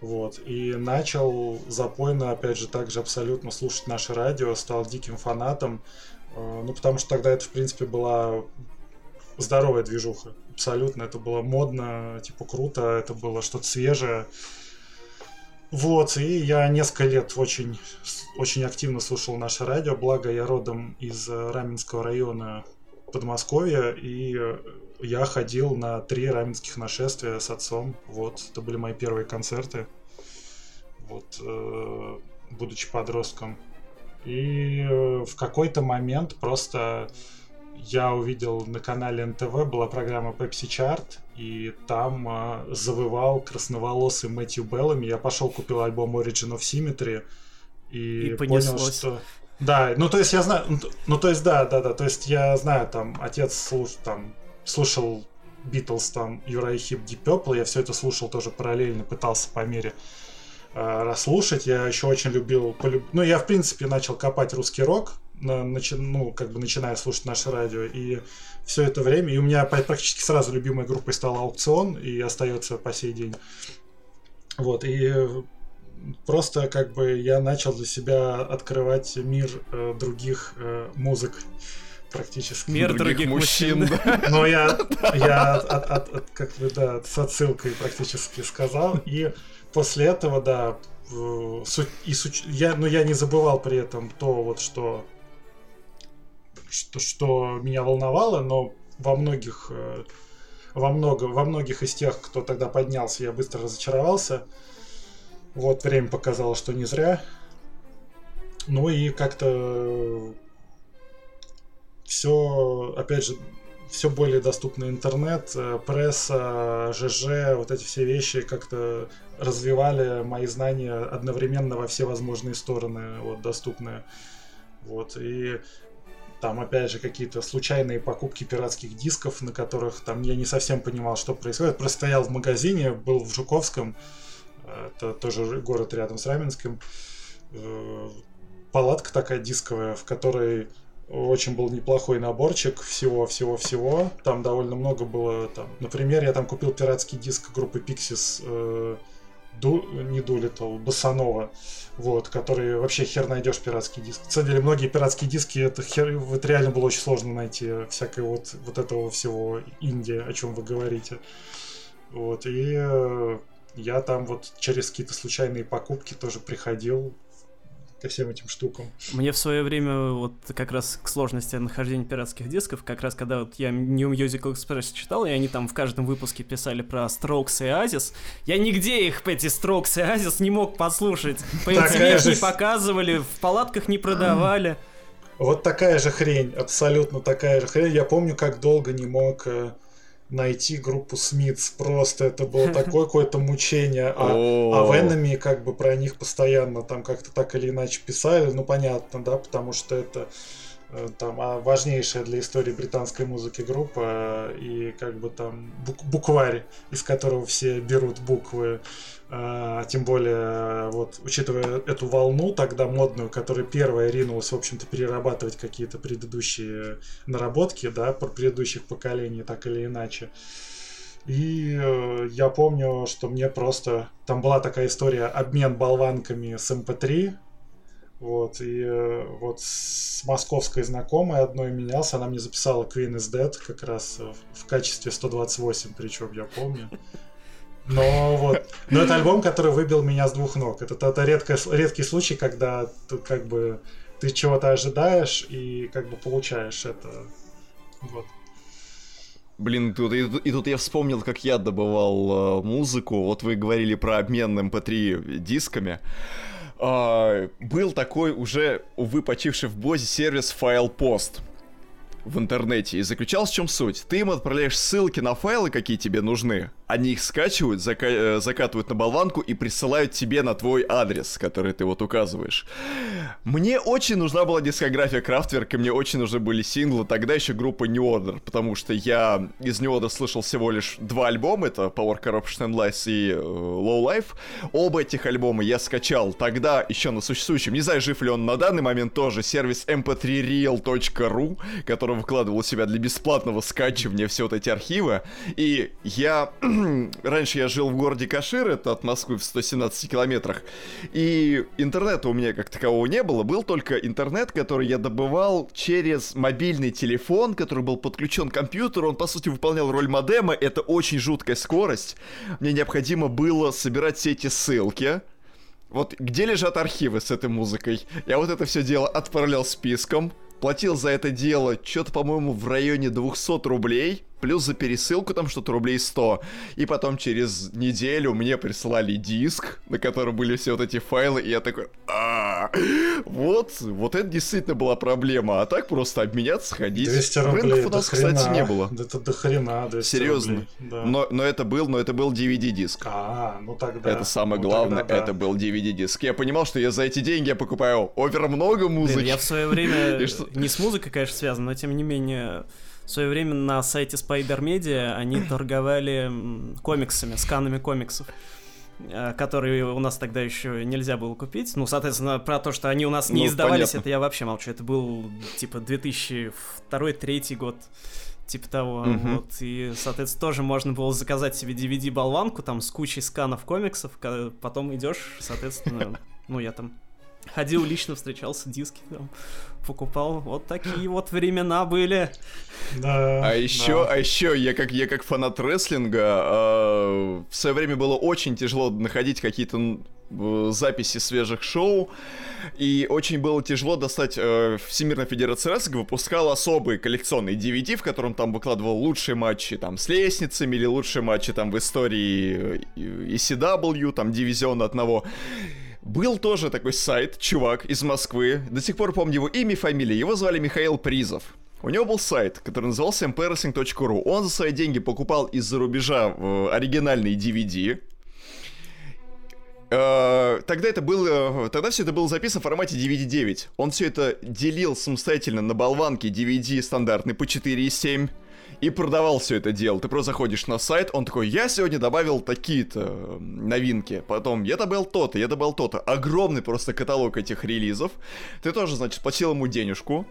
Speaker 2: Вот. И начал запойно, опять же, также абсолютно слушать наше радио, стал диким фанатом. Э, ну, потому что тогда это, в принципе, была здоровая движуха. Абсолютно. Это было модно, типа круто, это было что-то свежее. Вот, и я несколько лет очень, очень активно слушал наше радио, благо я родом из Раменского района Подмосковья, и я ходил на три раменских нашествия с отцом. Вот, это были мои первые концерты. Вот, э, будучи подростком. И э, в какой-то момент просто я увидел на канале НТВ была программа Pepsi Chart, и там э, завывал красноволосый Мэтью Беллами. Я пошел купил альбом Origin of Symmetry и, и понял, что да, ну то есть я знаю, ну то есть да, да, да, то есть я знаю, там отец слуш, там слушал Битлз, там, Юрай Хип, Deep Purple, я все это слушал тоже параллельно, пытался по мере э, расслушать. Я еще очень любил, полюб... ну, я, в принципе, начал копать русский рок, на, начи... ну, как бы начиная слушать наше радио, и все это время, и у меня практически сразу любимой группой стал Аукцион, и остается по сей день. Вот, и просто как бы я начал для себя открывать мир э, других э, музык практически.
Speaker 1: Мир других, других мужчин.
Speaker 2: Но я, я от, от, от, как бы, да, с отсылкой практически сказал. И после этого, да, и я, но я не забывал при этом то, вот что, что, что меня волновало, но во многих э, во, много, во многих из тех, кто тогда поднялся, я быстро разочаровался. Вот, время показало, что не зря. Ну и как-то все, опять же, все более доступный интернет, э, пресса, ЖЖ, вот эти все вещи как-то развивали мои знания одновременно во все возможные стороны, вот, доступные. Вот, и там, опять же, какие-то случайные покупки пиратских дисков, на которых там я не совсем понимал, что происходит. Просто стоял в магазине, был в Жуковском, э, это тоже город рядом с Раменским, э, палатка такая дисковая, в которой очень был неплохой наборчик всего-всего-всего. Там довольно много было. Там, например, я там купил пиратский диск группы Pixies э, Ду, не Дулитл, Басанова, вот, который вообще хер найдешь пиратский диск. На самом деле, многие пиратские диски, это, хер, это реально было очень сложно найти, всякой вот, вот этого всего Индии, о чем вы говорите. Вот, и э, я там вот через какие-то случайные покупки тоже приходил, ко всем этим штукам.
Speaker 1: Мне в свое время вот как раз к сложности нахождения пиратских дисков, как раз когда вот я New Musical Express читал, и они там в каждом выпуске писали про Strokes и Азис, я нигде их, эти Strokes и Азис, не мог послушать. По MTV не показывали, в палатках не продавали.
Speaker 2: Вот такая же хрень, абсолютно такая же хрень. Я помню, как долго не мог э, найти группу Смитс. Просто это было такое какое-то мучение. А, а в Enemy как бы про них постоянно там как-то так или иначе писали. Ну, понятно, да, потому что это э, там а важнейшая для истории британской музыки группа и как бы там бук букварь, из которого все берут буквы. А, тем более, вот, учитывая эту волну тогда модную, которая первая ринулась, в общем-то, перерабатывать какие-то предыдущие наработки, да, предыдущих поколений, так или иначе. И э, я помню, что мне просто... Там была такая история, обмен болванками с MP3, эм вот, и э, вот с московской знакомой одной менялся, она мне записала Queen is Dead как раз в, в качестве 128, причем я помню. Но вот, но это альбом, который выбил меня с двух ног. Это, это редкое, редкий случай, когда ты как бы ты чего-то ожидаешь и как бы получаешь это. Вот.
Speaker 3: Блин, тут, и, и тут я вспомнил, как я добывал э, музыку. Вот вы говорили про обмен MP3 дисками. Э, был такой уже, увы, почивший в Бозе сервис FilePost в интернете. И заключалась в чем суть? Ты им отправляешь ссылки на файлы, какие тебе нужны. Они их скачивают, зака э, закатывают на болванку и присылают тебе на твой адрес, который ты вот указываешь. Мне очень нужна была дискография Крафтверк, и мне очень нужны были синглы. Тогда еще группа New Order, потому что я из New Order слышал всего лишь два альбома. Это Power Corruption and Lies и uh, Low Life. Оба этих альбома я скачал тогда еще на существующем, не знаю, жив ли он на данный момент тоже, сервис mp3real.ru, который выкладывал у себя для бесплатного скачивания все вот эти архивы. И я... Раньше я жил в городе Кашир, это от Москвы в 117 километрах. И интернета у меня как такового не было. Был только интернет, который я добывал через мобильный телефон, который был подключен к компьютеру. Он, по сути, выполнял роль модема. Это очень жуткая скорость. Мне необходимо было собирать все эти ссылки. Вот где лежат архивы с этой музыкой? Я вот это все дело отправлял списком, платил за это дело что-то, по-моему, в районе 200 рублей плюс за пересылку там что-то рублей 100. И потом через неделю мне прислали диск, на котором были все вот эти файлы, и я такой, а вот, вот это действительно была проблема, а так просто обменяться, ходить.
Speaker 2: 200 рублей, Рынков у нас, кстати, не было. Это до хрена 200
Speaker 3: Серьезно.
Speaker 2: Рублей, да.
Speaker 3: но, но это был, но это был DVD-диск.
Speaker 2: А, ну тогда.
Speaker 3: Это самое ну, главное, тогда, да. это был DVD-диск. Я понимал, что я за эти деньги я покупаю овер много музыки.
Speaker 1: Блин, я в свое время не с музыкой, конечно, связан, но тем не менее в свое время на сайте Spider Media они торговали комиксами, сканами комиксов которые у нас тогда еще нельзя было купить. Ну, соответственно, про то, что они у нас не ну, издавались, понятно. это я вообще молчу. Это был, типа, 2002-2003 год, типа того. Угу. Вот, и, соответственно, тоже можно было заказать себе DVD-болванку там с кучей сканов комиксов, потом идешь, соответственно, ну, я там ходил лично, встречался, диски там покупал. Вот такие вот времена были.
Speaker 3: Да. А еще, да. а еще я как я как фанат рестлинга э, в свое время было очень тяжело находить какие-то э, записи свежих шоу, и очень было тяжело достать. Э, Всемирная Федерация Рестлинга выпускала особый коллекционный DVD, в котором там выкладывал лучшие матчи там с лестницами или лучшие матчи там в истории ECW, там дивизиона одного. Был тоже такой сайт, чувак из Москвы, до сих пор помню его имя и фамилию, его звали Михаил Призов. У него был сайт, который назывался emperracing.ru. Он за свои деньги покупал из-за рубежа э, оригинальные DVD. Э, тогда это было, тогда все это было записано в формате DVD-9. Он все это делил самостоятельно на болванке DVD стандартный по 4,7 и продавал все это дело. Ты просто заходишь на сайт, он такой, я сегодня добавил такие-то новинки, потом я добавил то-то, я добавил то-то. Огромный просто каталог этих релизов. Ты тоже, значит, платил ему денежку,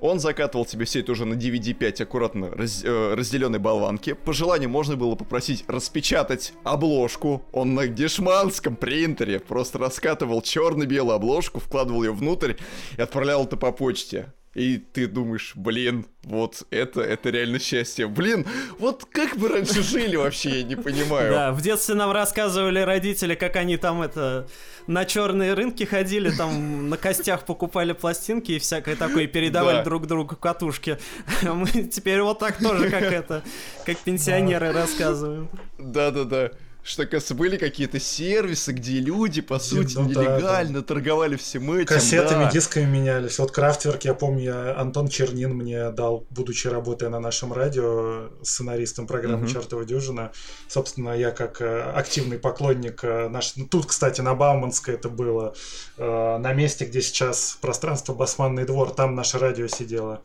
Speaker 3: он закатывал тебе все это уже на DVD-5 аккуратно раз, э, разделенной болванке. По желанию можно было попросить распечатать обложку. Он на дешманском принтере просто раскатывал черно-белую обложку, вкладывал ее внутрь и отправлял это по почте. И ты думаешь, блин, вот это, это реально счастье. Блин, вот как мы раньше жили вообще, я не понимаю.
Speaker 1: Да, в детстве нам рассказывали родители, как они там это на черные рынки ходили, там на костях покупали пластинки и всякое такое, и передавали да. друг другу катушки. Мы теперь вот так тоже, как это, как пенсионеры рассказываем.
Speaker 3: Да-да-да что, кажется, были какие-то сервисы, где люди, по сути, ну, нелегально да, да. торговали всем этим.
Speaker 2: Кассетами, да. дисками менялись. Вот Крафтверк, я помню, я, Антон Чернин мне дал, будучи работая на нашем радио, сценаристом программы угу. «Чертова дюжина». Собственно, я как э, активный поклонник э, наш... Ну, тут, кстати, на Бауманской это было, э, на месте, где сейчас пространство Басманный двор, там наше радио сидело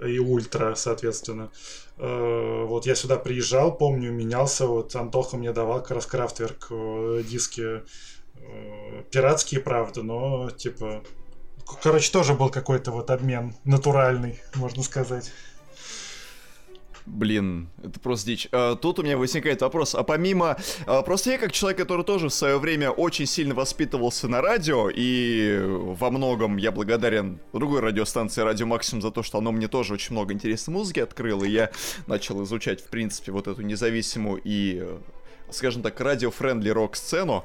Speaker 2: и ультра, соответственно. Э, вот я сюда приезжал, помню, менялся, вот Антоха мне давал как раз Крафтверк э, диски э, пиратские, правда, но типа... Короче, тоже был какой-то вот обмен натуральный, можно сказать.
Speaker 3: Блин, это просто дичь. А, тут у меня возникает вопрос, а помимо... А, просто я как человек, который тоже в свое время очень сильно воспитывался на радио, и во многом я благодарен другой радиостанции Радио Максимум за то, что оно мне тоже очень много интересной музыки открыло, и я начал изучать, в принципе, вот эту независимую и скажем так, radio-friendly рок-сцену.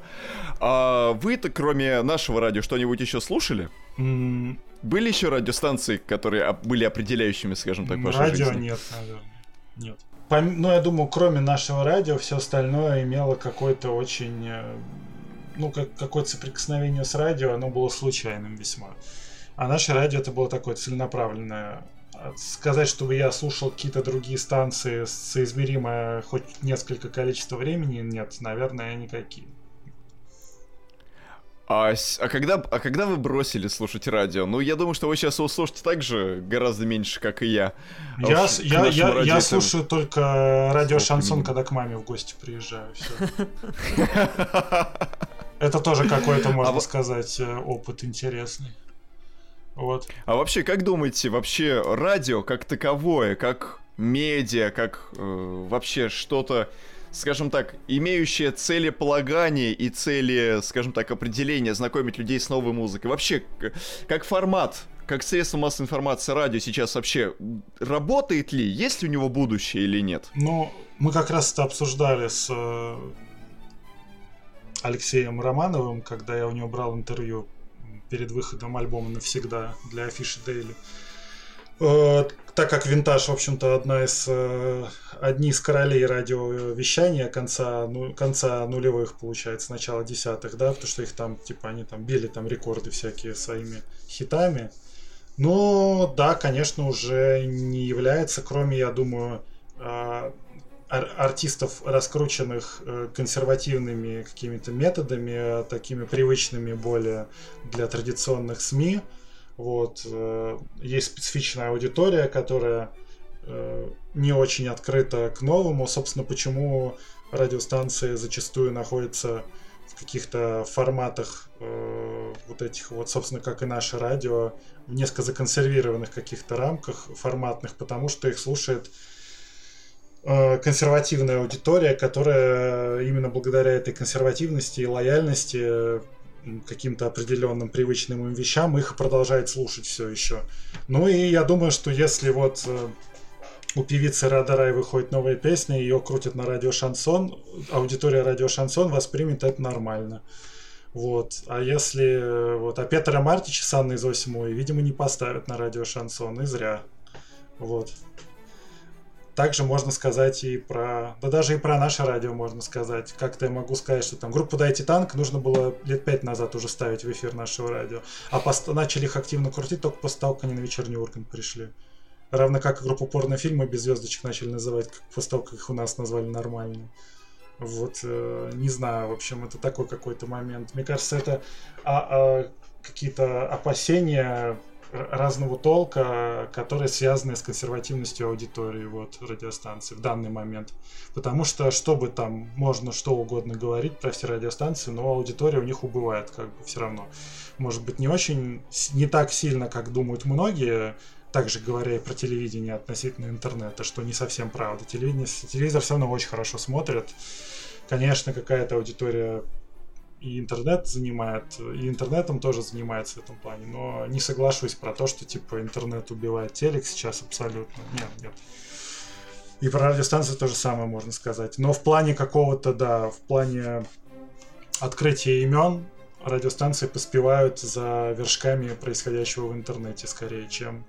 Speaker 3: А вы-то, кроме нашего радио, что-нибудь еще слушали? Mm. Были еще радиостанции, которые были определяющими, скажем так,
Speaker 2: вашей Радио жизни? нет, наверное. Нет. Ну, я думаю, кроме нашего радио, все остальное имело какой-то очень... Э, ну, как, какое-то соприкосновение с радио, оно было случайным весьма. А наше радио это было такое целенаправленное. Сказать, чтобы я слушал какие-то другие станции соизмеримое хоть несколько количество времени, нет, наверное, никакие.
Speaker 3: А, а, когда, а когда вы бросили слушать радио? Ну, я думаю, что вы сейчас его слушаете так же, гораздо меньше, как и я.
Speaker 2: А я, уж, я, я, я слушаю только радио Шансон, когда к маме в гости приезжаю. Это тоже какой-то, можно а сказать, э, опыт интересный. Вот.
Speaker 3: А вообще, как думаете, вообще радио как таковое, как медиа, как э, вообще что-то скажем так, имеющая целеполагание и цели, скажем так, определения, знакомить людей с новой музыкой. Вообще, как формат, как средство массовой информации радио сейчас вообще работает ли? Есть ли у него будущее или нет?
Speaker 2: Ну, мы как раз это обсуждали с э, Алексеем Романовым, когда я у него брал интервью перед выходом альбома «Навсегда» для афиши Дейли. Так как винтаж, в общем-то, одна из э, одни из королей радиовещания конца, ну, конца нулевых, получается, начала десятых, да, потому что их там, типа, они там били там рекорды всякие своими хитами. Но, да, конечно, уже не является, кроме, я думаю, э, артистов, раскрученных э, консервативными какими-то методами, такими привычными более для традиционных СМИ, вот. Э, есть специфичная аудитория, которая э, не очень открыта к новому. Собственно, почему радиостанции зачастую находятся в каких-то форматах э, вот этих вот, собственно, как и наше радио, в несколько законсервированных каких-то рамках форматных, потому что их слушает консервативная аудитория, которая именно благодаря этой консервативности и лояльности каким-то определенным привычным им вещам, их продолжает слушать все еще. Ну и я думаю, что если вот э, у певицы Рада Рай выходит новая песня, ее крутят на радио Шансон, аудитория радио Шансон воспримет это нормально. Вот. А если... Вот, а Петра Мартича с Анной Зосимовой, видимо, не поставят на радио шансон, и зря. Вот. Также можно сказать и про... Да даже и про наше радио можно сказать. Как-то я могу сказать, что там группу «Дайте танк» нужно было лет пять назад уже ставить в эфир нашего радио. А пост... начали их активно крутить только после того, как они на вечерний Ургант пришли. Равно как и группу порнофильмы без звездочек начали называть, как после того, как их у нас назвали нормально. Вот, э, не знаю, в общем, это такой какой-то момент. Мне кажется, это а, а, какие-то опасения разного толка, которые связаны с консервативностью аудитории вот, радиостанции в данный момент. Потому что, чтобы там можно что угодно говорить про все радиостанции, но аудитория у них убывает как бы все равно. Может быть, не очень, не так сильно, как думают многие, также говоря и про телевидение относительно интернета, что не совсем правда. Телевидение, телевизор все равно очень хорошо смотрят. Конечно, какая-то аудитория и интернет занимает, и интернетом тоже занимается в этом плане, но не соглашусь про то, что типа интернет убивает телек сейчас абсолютно. Нет, нет. И про радиостанции то же самое можно сказать. Но в плане какого-то, да, в плане открытия имен радиостанции поспевают за вершками происходящего в интернете скорее, чем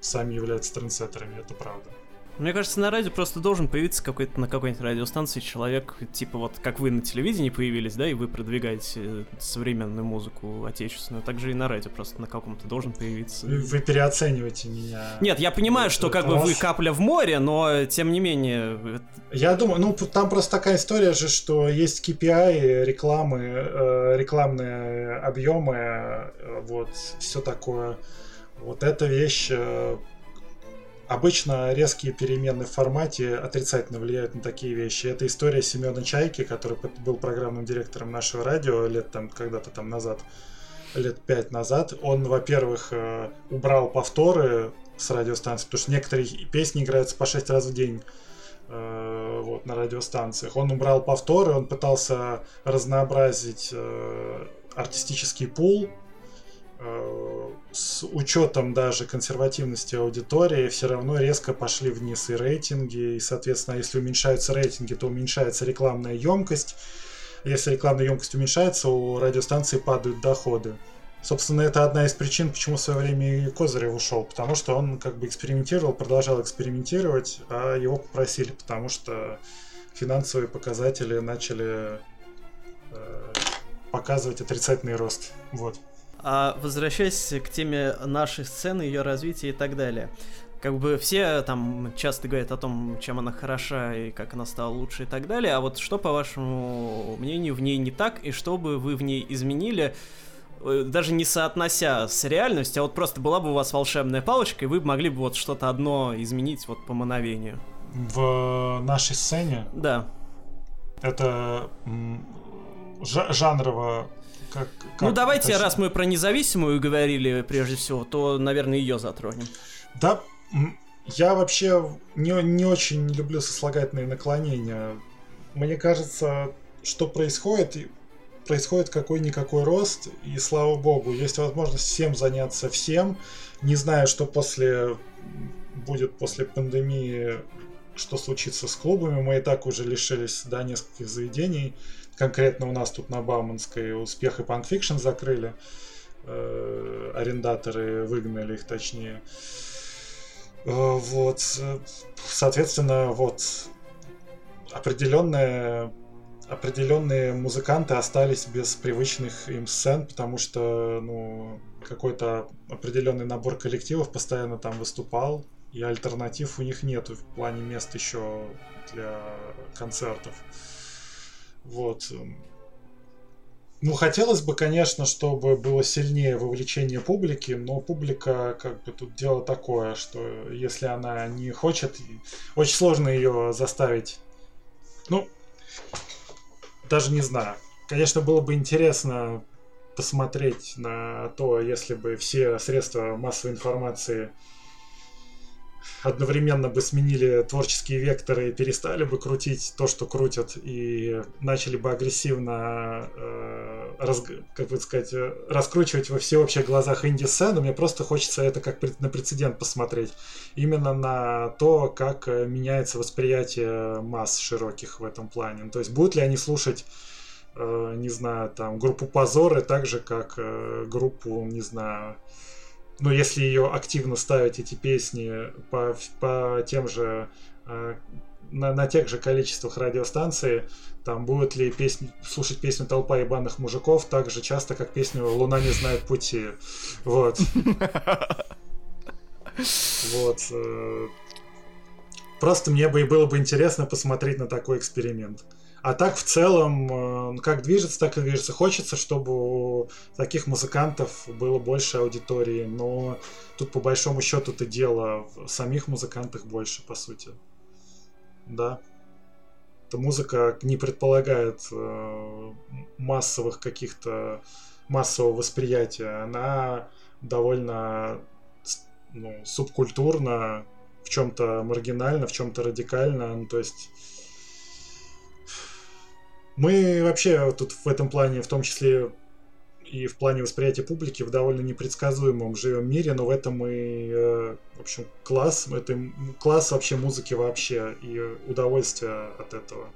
Speaker 2: сами являются трендсеттерами, это правда.
Speaker 1: Мне кажется, на радио просто должен появиться какой-то на какой-нибудь радиостанции человек, типа вот как вы на телевидении появились, да, и вы продвигаете современную музыку отечественную, также и на радио просто на каком-то должен появиться.
Speaker 2: Вы переоцениваете меня.
Speaker 1: Нет, я понимаю, что как бы вы капля в море, но тем не менее...
Speaker 2: Я думаю, ну там просто такая история же, что есть KPI, рекламы, э, рекламные объемы, э, вот, все такое. Вот эта вещь э, Обычно резкие перемены в формате отрицательно влияют на такие вещи. Это история Семена Чайки, который был программным директором нашего радио лет там когда-то там назад, лет пять назад. Он, во-первых, э, убрал повторы с радиостанции, потому что некоторые песни играются по шесть раз в день э, вот, на радиостанциях. Он убрал повторы, он пытался разнообразить э, артистический пул с учетом даже консервативности аудитории все равно резко пошли вниз и рейтинги, и, соответственно, если уменьшаются рейтинги, то уменьшается рекламная емкость. Если рекламная емкость уменьшается, у радиостанции падают доходы. Собственно, это одна из причин, почему в свое время и Козырев ушел, потому что он как бы экспериментировал, продолжал экспериментировать, а его попросили, потому что финансовые показатели начали э, показывать отрицательный рост. Вот.
Speaker 1: А возвращаясь к теме нашей сцены, ее развития и так далее. Как бы все там часто говорят о том, чем она хороша и как она стала лучше и так далее. А вот что, по вашему мнению, в ней не так, и что бы вы в ней изменили, э, даже не соотнося с реальностью, а вот просто была бы у вас волшебная палочка, и вы могли бы вот что-то одно изменить вот по мановению.
Speaker 2: В нашей сцене?
Speaker 1: Да.
Speaker 2: Это жанрово как,
Speaker 1: как ну давайте, точно? раз мы про независимую говорили прежде всего, то, наверное, ее затронем.
Speaker 2: Да, я вообще не, не очень люблю сослагательные наклонения. Мне кажется, что происходит, происходит какой-никакой рост, и слава богу, есть возможность всем заняться всем. Не знаю, что после будет после пандемии, что случится с клубами. Мы и так уже лишились да, нескольких заведений конкретно у нас тут на Бауманской успех и Fiction закрыли. Э, арендаторы выгнали их точнее. Э, вот. Соответственно, вот определенные определенные музыканты остались без привычных им сцен, потому что ну, какой-то определенный набор коллективов постоянно там выступал, и альтернатив у них нету в плане мест еще для концертов. Вот. Ну, хотелось бы, конечно, чтобы было сильнее вовлечение публики, но публика, как бы, тут дело такое, что если она не хочет, очень сложно ее заставить. Ну, даже не знаю. Конечно, было бы интересно посмотреть на то, если бы все средства массовой информации одновременно бы сменили творческие векторы и перестали бы крутить то, что крутят, и начали бы агрессивно, э, раз, как бы сказать, э, раскручивать во всеобщих глазах инди-сцену, мне просто хочется это как на прецедент посмотреть. Именно на то, как э, меняется восприятие масс широких в этом плане. То есть будут ли они слушать э, не знаю, там, группу Позоры, так же, как группу, не знаю, ну, если ее активно ставить, эти песни, по, по тем же, э, на, на тех же количествах радиостанций, там будет ли песни, слушать песню «Толпа ебаных мужиков» так же часто, как песню «Луна не знает пути». Вот. Вот. Э, просто мне бы и было бы интересно посмотреть на такой эксперимент. А так в целом, э, как движется, так и движется. Хочется, чтобы у таких музыкантов было больше аудитории, но тут по большому счету это дело в самих музыкантах больше, по сути. Да. Эта музыка не предполагает э, массовых каких-то массового восприятия. Она довольно ну, субкультурно, в чем-то маргинально, в чем-то радикально. Ну, то есть мы вообще тут в этом плане, в том числе и в плане восприятия публики, в довольно непредсказуемом живем мире, но в этом и, э, в общем, класс, это класс вообще музыки вообще и удовольствие от этого.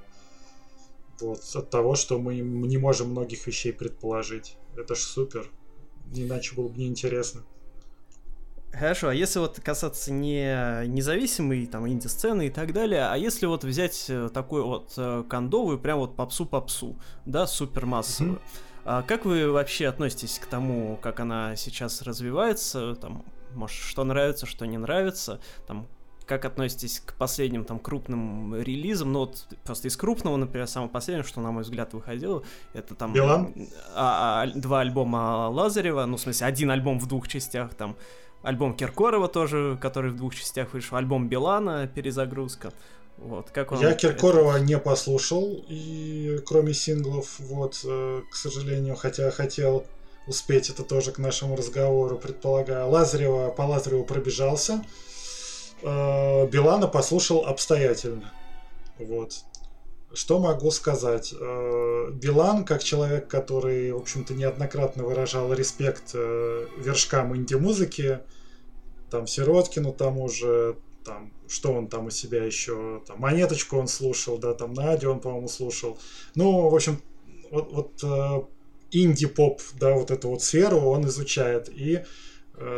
Speaker 2: Вот, от того, что мы не можем многих вещей предположить. Это ж супер. Иначе было бы неинтересно.
Speaker 1: Хорошо, а если вот касаться не независимой там инди-сцены и так далее, а если вот взять э, такую вот э, кондовую, прям вот попсу-попсу, да, супер массовую, mm-hmm. а как вы вообще относитесь к тому, как она сейчас развивается, там, может, что нравится, что не нравится, там, как относитесь к последним там крупным релизам? Ну вот просто из крупного, например, самое последнее, что на мой взгляд выходило, это там? А, а, два альбома Лазарева, ну в смысле один альбом в двух частях, там альбом Киркорова тоже, который в двух частях вышел, альбом Билана, перезагрузка. Вот, как
Speaker 2: вам Я Киркорова это? не послушал, и кроме синглов, вот, э, к сожалению, хотя хотел успеть это тоже к нашему разговору, предполагаю. Лазарева, по Лазареву пробежался, э, Билана послушал обстоятельно. Вот. Что могу сказать? Э, Билан, как человек, который, в общем-то, неоднократно выражал респект э, вершкам инди-музыки, там, Сироткину тому же, там, что он там у себя еще, там, Монеточку он слушал, да, там, Надю он, по-моему, слушал. Ну, в общем, вот, вот э, инди-поп, да, вот эту вот сферу он изучает. И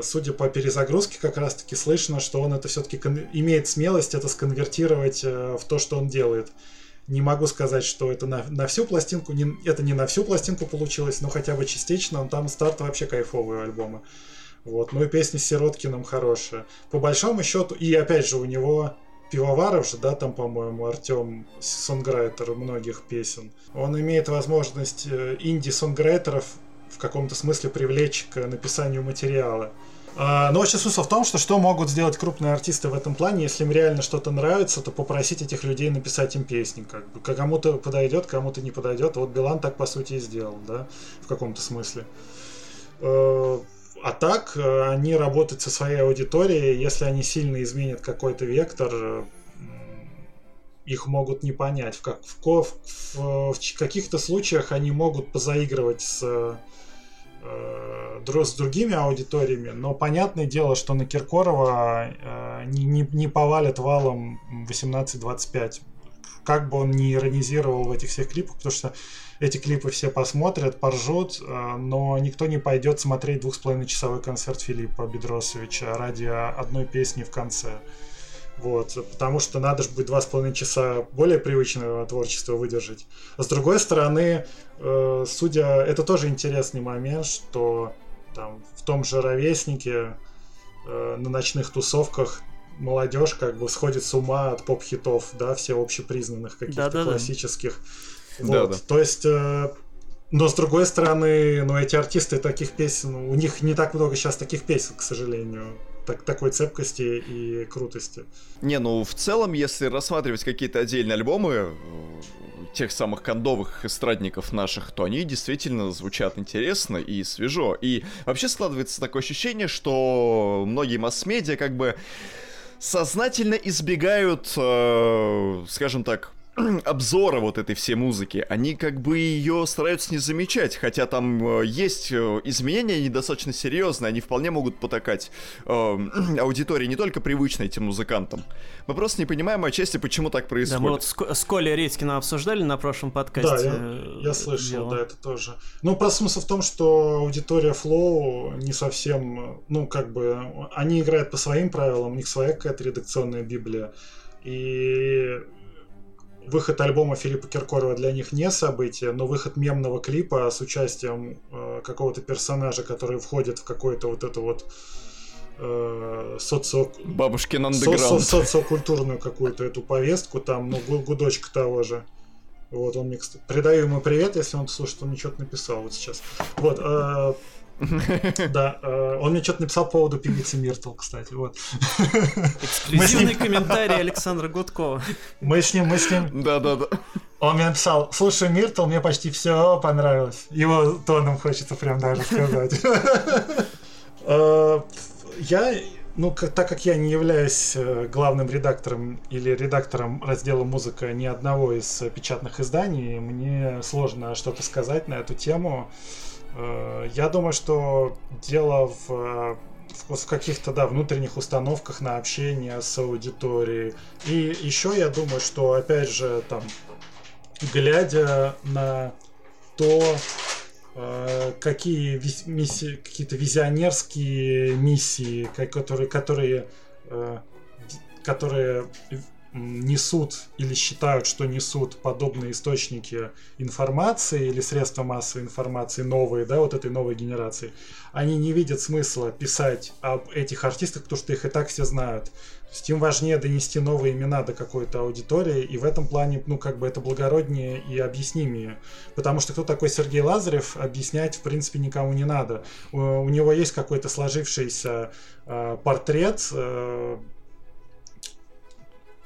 Speaker 2: судя по перезагрузке, как раз-таки слышно, что он это все-таки кон- имеет смелость это сконвертировать в то, что он делает. Не могу сказать, что это на, на всю пластинку, не, это не на всю пластинку получилось, но хотя бы частично, он там старт вообще кайфовые альбомы. Вот, ну и песни с Сироткиным хорошие. По большому счету, и опять же у него Пивоваров же, да, там, по-моему, Артем, сонграйтер многих песен. Он имеет возможность э, инди-сонграйтеров в каком-то смысле привлечь к написанию материала. А, но вообще смысл в том, что что могут сделать крупные артисты в этом плане, если им реально что-то нравится, то попросить этих людей написать им песни. Как бы. Кому-то подойдет, кому-то не подойдет. Вот Билан так, по сути, и сделал, да, в каком-то смысле. Э, а так, э, они работают со своей аудиторией, если они сильно изменят какой-то вектор, их могут не понять. В, как, в, в, в каких-то случаях они могут позаигрывать с э, с другими аудиториями, но понятное дело, что на Киркорова э, не, не, не повалят валом 18-25. Как бы он ни иронизировал в этих всех клипах, потому что эти клипы все посмотрят, поржут, э, но никто не пойдет смотреть двух с часовой концерт Филиппа Бедросовича ради одной песни в конце. Вот, потому что надо же будет два с половиной часа более привычного творчества выдержать. А с другой стороны, э, судя, это тоже интересный момент, что там в том же ровеснике э, на ночных тусовках молодежь как бы сходит с ума от поп-хитов, да, все общепризнанных каких-то да, да, классических. Да. Вот. Да, да. То есть э, но с другой стороны, ну эти артисты таких песен, у них не так много сейчас таких песен, к сожалению так, такой цепкости и крутости.
Speaker 3: Не, ну в целом, если рассматривать какие-то отдельные альбомы э, тех самых кондовых эстрадников наших, то они действительно звучат интересно и свежо. И вообще складывается такое ощущение, что многие масс-медиа как бы сознательно избегают, э, скажем так, обзора вот этой всей музыки, они как бы ее стараются не замечать, хотя там э, есть э, изменения, они достаточно серьезные, они вполне могут потакать э, аудитории не только привычной этим музыкантам. Мы просто не понимаем отчасти, почему так происходит. Да, мы вот
Speaker 1: с, с Колей Редькиным обсуждали на прошлом подкасте.
Speaker 2: Да, я, я слышал, дело. да, это тоже. Ну, просто смысл в том, что аудитория Flow не совсем, ну, как бы, они играют по своим правилам, у них своя какая-то редакционная библия. И выход альбома Филиппа Киркорова для них не событие, но выход мемного клипа с участием э, какого-то персонажа, который входит в какой-то вот это вот э, социо...
Speaker 3: Бабушкин андеграунд.
Speaker 2: Со- социокультурную какую-то эту повестку, там, ну, гудочка того же. Вот, он мне, кстати, передаю ему привет, если он слушает, он мне что-то написал вот сейчас. Вот, э, Да, э, он мне что-то написал по поводу певицы Миртл, кстати, вот.
Speaker 1: Эксклюзивный комментарий Александра Гудкова.
Speaker 2: Мы с ним, мы с ним...
Speaker 3: Да-да-да.
Speaker 2: Он мне написал, слушай, Миртл, мне почти все понравилось. Его тоном хочется прям даже сказать. Э, я, ну, так как я не являюсь э, главным редактором или редактором раздела музыка ни одного из печатных изданий, мне сложно что-то сказать на эту тему. Я думаю, что дело в, в, в каких-то да, внутренних установках на общение с аудиторией. И еще я думаю, что опять же там, глядя на то, э, какие миссии, какие-то визионерские миссии, которые, которые, э, которые несут или считают, что несут подобные источники информации или средства массовой информации новые, да, вот этой новой генерации, они не видят смысла писать об этих артистах, потому что их и так все знают. То есть им важнее донести новые имена до какой-то аудитории, и в этом плане, ну, как бы это благороднее и объяснимее. Потому что кто такой Сергей Лазарев, объяснять, в принципе, никому не надо. У, у него есть какой-то сложившийся э, портрет, э,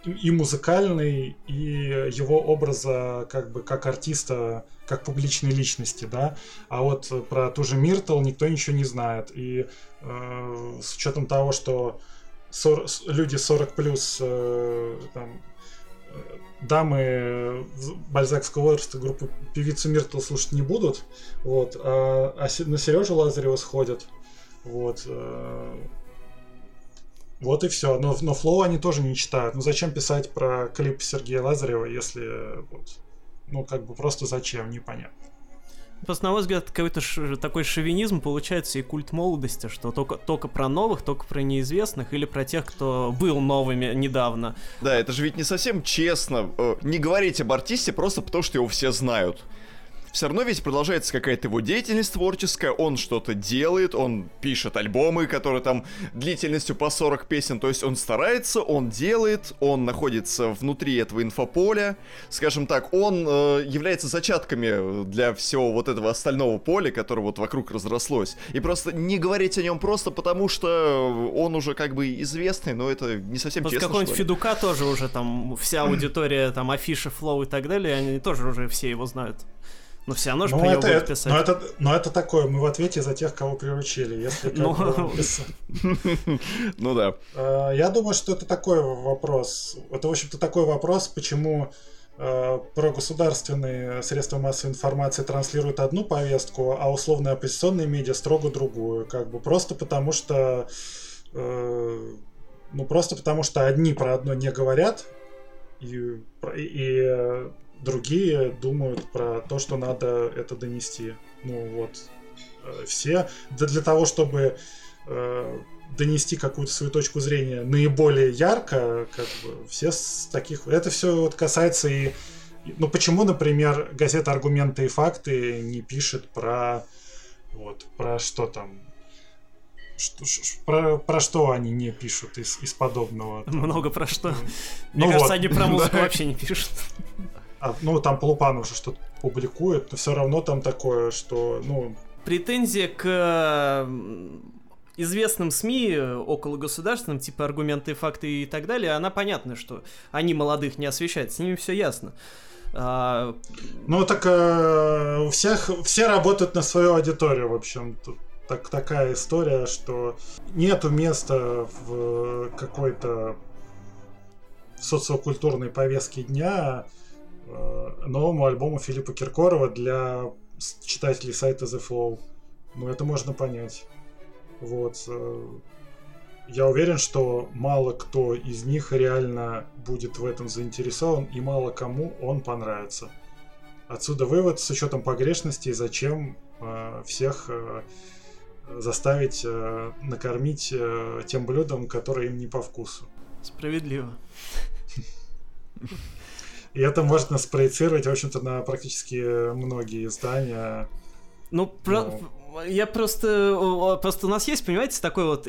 Speaker 2: и музыкальный, и его образа как бы как артиста, как публичной личности, да. А вот про ту же Миртл никто ничего не знает. И э, с учетом того, что 40, люди 40 плюс э, там, э, дамы бальзакского возраста группы певицу Миртл слушать не будут, вот, а, а на Сережу Лазарева сходят, вот, э, вот и все. Но, но флоу они тоже не читают. Ну зачем писать про клип Сергея Лазарева, если вот, ну как бы просто зачем, непонятно.
Speaker 1: Просто, на мой взгляд, какой-то ш- такой шовинизм получается и культ молодости, что только, только про новых, только про неизвестных или про тех, кто был новыми недавно.
Speaker 3: Да, это же ведь не совсем честно. Э, не говорить об артисте просто потому, что его все знают все равно ведь продолжается какая-то его деятельность творческая, он что-то делает, он пишет альбомы, которые там длительностью по 40 песен, то есть он старается, он делает, он находится внутри этого инфополя, скажем так, он э, является зачатками для всего вот этого остального поля, которое вот вокруг разрослось. И просто не говорить о нем просто потому, что он уже как бы известный, но это не совсем После честно.
Speaker 1: какой-нибудь Федука тоже уже там вся аудитория, там афиша, флоу и так далее, они тоже уже все его знают. Но все равно же ну,
Speaker 2: это, это, писать. Но это, но это такое, мы в ответе за тех, кого приручили. Если ну...
Speaker 3: ну да.
Speaker 2: А, я думаю, что это такой вопрос. Это, в общем-то, такой вопрос, почему а, про государственные средства массовой информации транслируют одну повестку, а условно оппозиционные медиа строго другую. Как бы просто потому что э, ну просто потому что одни про одно не говорят, и, и другие думают про то, что надо это донести. Ну вот, э, все да для того, чтобы э, донести какую-то свою точку зрения наиболее ярко, как бы все с таких... Это все вот касается и... Ну почему, например, газета «Аргументы и факты» не пишет про... Вот, про что там, что, про, про что они не пишут из, из подобного?
Speaker 1: Там? Много про что. Ну, Мне ну кажется, вот. они про музыку вообще не пишут.
Speaker 2: А, ну, там Полупан уже что-то публикует, но все равно там такое, что, ну...
Speaker 1: Претензия к известным СМИ, около государственным, типа аргументы, факты и так далее, она понятна, что они молодых не освещают, с ними все ясно. А...
Speaker 2: Ну, так э, у всех, все работают на свою аудиторию, в общем. Тут так, такая история, что нету места в какой-то социокультурной повестке дня новому альбому Филиппа Киркорова для читателей сайта The Flow. Ну, это можно понять. Вот. Э, я уверен, что мало кто из них реально будет в этом заинтересован, и мало кому он понравится. Отсюда вывод с учетом погрешностей, зачем э, всех э, заставить э, накормить э, тем блюдом, которое им не по вкусу.
Speaker 1: Справедливо.
Speaker 2: И это можно спроецировать, в общем-то, на практически многие издания.
Speaker 1: Ну, про... Ну, я просто... Просто у нас есть, понимаете, такой вот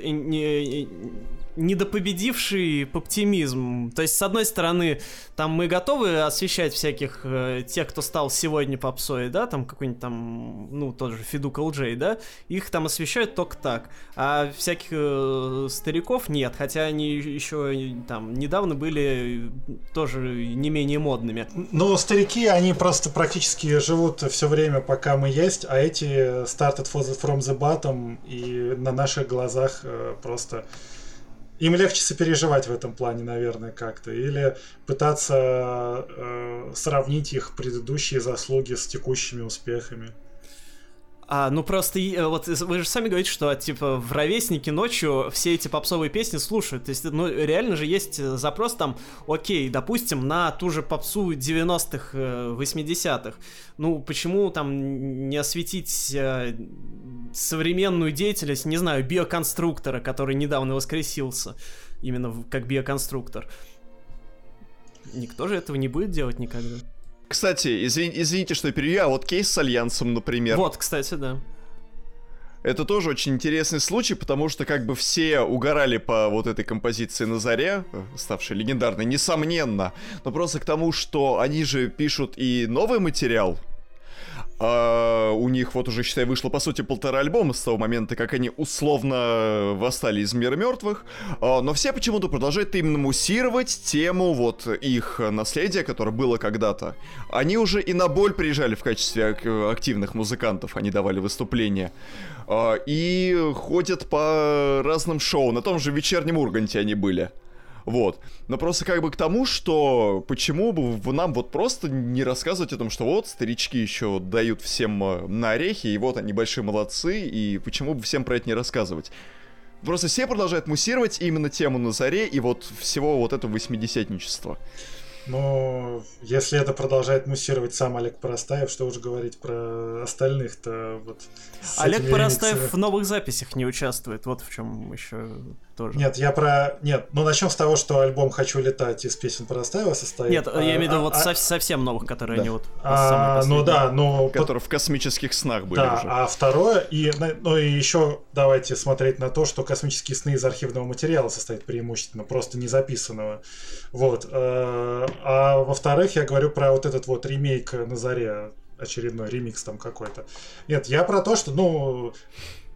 Speaker 1: недопобедивший оптимизм. То есть, с одной стороны, там мы готовы освещать всяких э, тех, кто стал сегодня попсой, да, там какой-нибудь там, ну, тот же Федук Джей, да, их там освещают только так. А всяких э, стариков нет, хотя они еще там недавно были тоже не менее модными.
Speaker 2: Ну, старики, они просто практически живут все время, пока мы есть, а эти started from the bottom и на наших глазах э, просто им легче сопереживать в этом плане, наверное, как-то. Или пытаться э, сравнить их предыдущие заслуги с текущими успехами.
Speaker 1: А, ну просто, э, вот вы же сами говорите, что, типа, в ровеснике ночью все эти попсовые песни слушают. То есть, ну, реально же есть э, запрос там, окей, допустим, на ту же попсу 90-х, 80-х. Э, ну, почему там не осветить э, современную деятельность, не знаю, биоконструктора, который недавно воскресился, именно как биоконструктор? Никто же этого не будет делать никогда.
Speaker 3: Кстати, извин, извините, что я перевью, а вот кейс с Альянсом, например.
Speaker 1: Вот, кстати, да.
Speaker 3: Это тоже очень интересный случай, потому что как бы все угорали по вот этой композиции на заре, ставшей легендарной, несомненно. Но просто к тому, что они же пишут и новый материал, а у них вот уже, считай, вышло, по сути, полтора альбома с того момента, как они условно восстали из мира мертвых. А, но все почему-то продолжают именно муссировать тему вот их наследия, которое было когда-то. Они уже и на боль приезжали в качестве активных музыкантов, они давали выступления. А, и ходят по разным шоу. На том же вечернем Урганте они были. Вот. Но просто как бы к тому, что почему бы нам вот просто не рассказывать о том, что вот старички еще дают всем э, на орехи, и вот они большие молодцы, и почему бы всем про это не рассказывать. Просто все продолжают муссировать именно тему на заре и вот всего вот этого восьмидесятничества.
Speaker 2: Но если это продолжает муссировать сам Олег Поростаев, что уж говорить про остальных-то вот.
Speaker 1: Олег Поростаев в новых записях не участвует, вот в чем еще тоже.
Speaker 2: Нет, я про... Нет, ну начнем с того, что альбом «Хочу летать» из песен Поростаева состоит.
Speaker 1: Нет, а, я имею в виду а, вот а, совсем новых, которые да. они вот...
Speaker 2: А, ну да, но...
Speaker 3: Которые в космических снах были
Speaker 2: да,
Speaker 3: уже.
Speaker 2: а второе, и, ну и еще давайте смотреть на то, что «Космические сны» из архивного материала состоит преимущественно, просто не записанного. Вот. Э, а во-вторых, я говорю про вот этот вот ремейк на заре, очередной ремикс там какой-то. Нет, я про то, что, ну,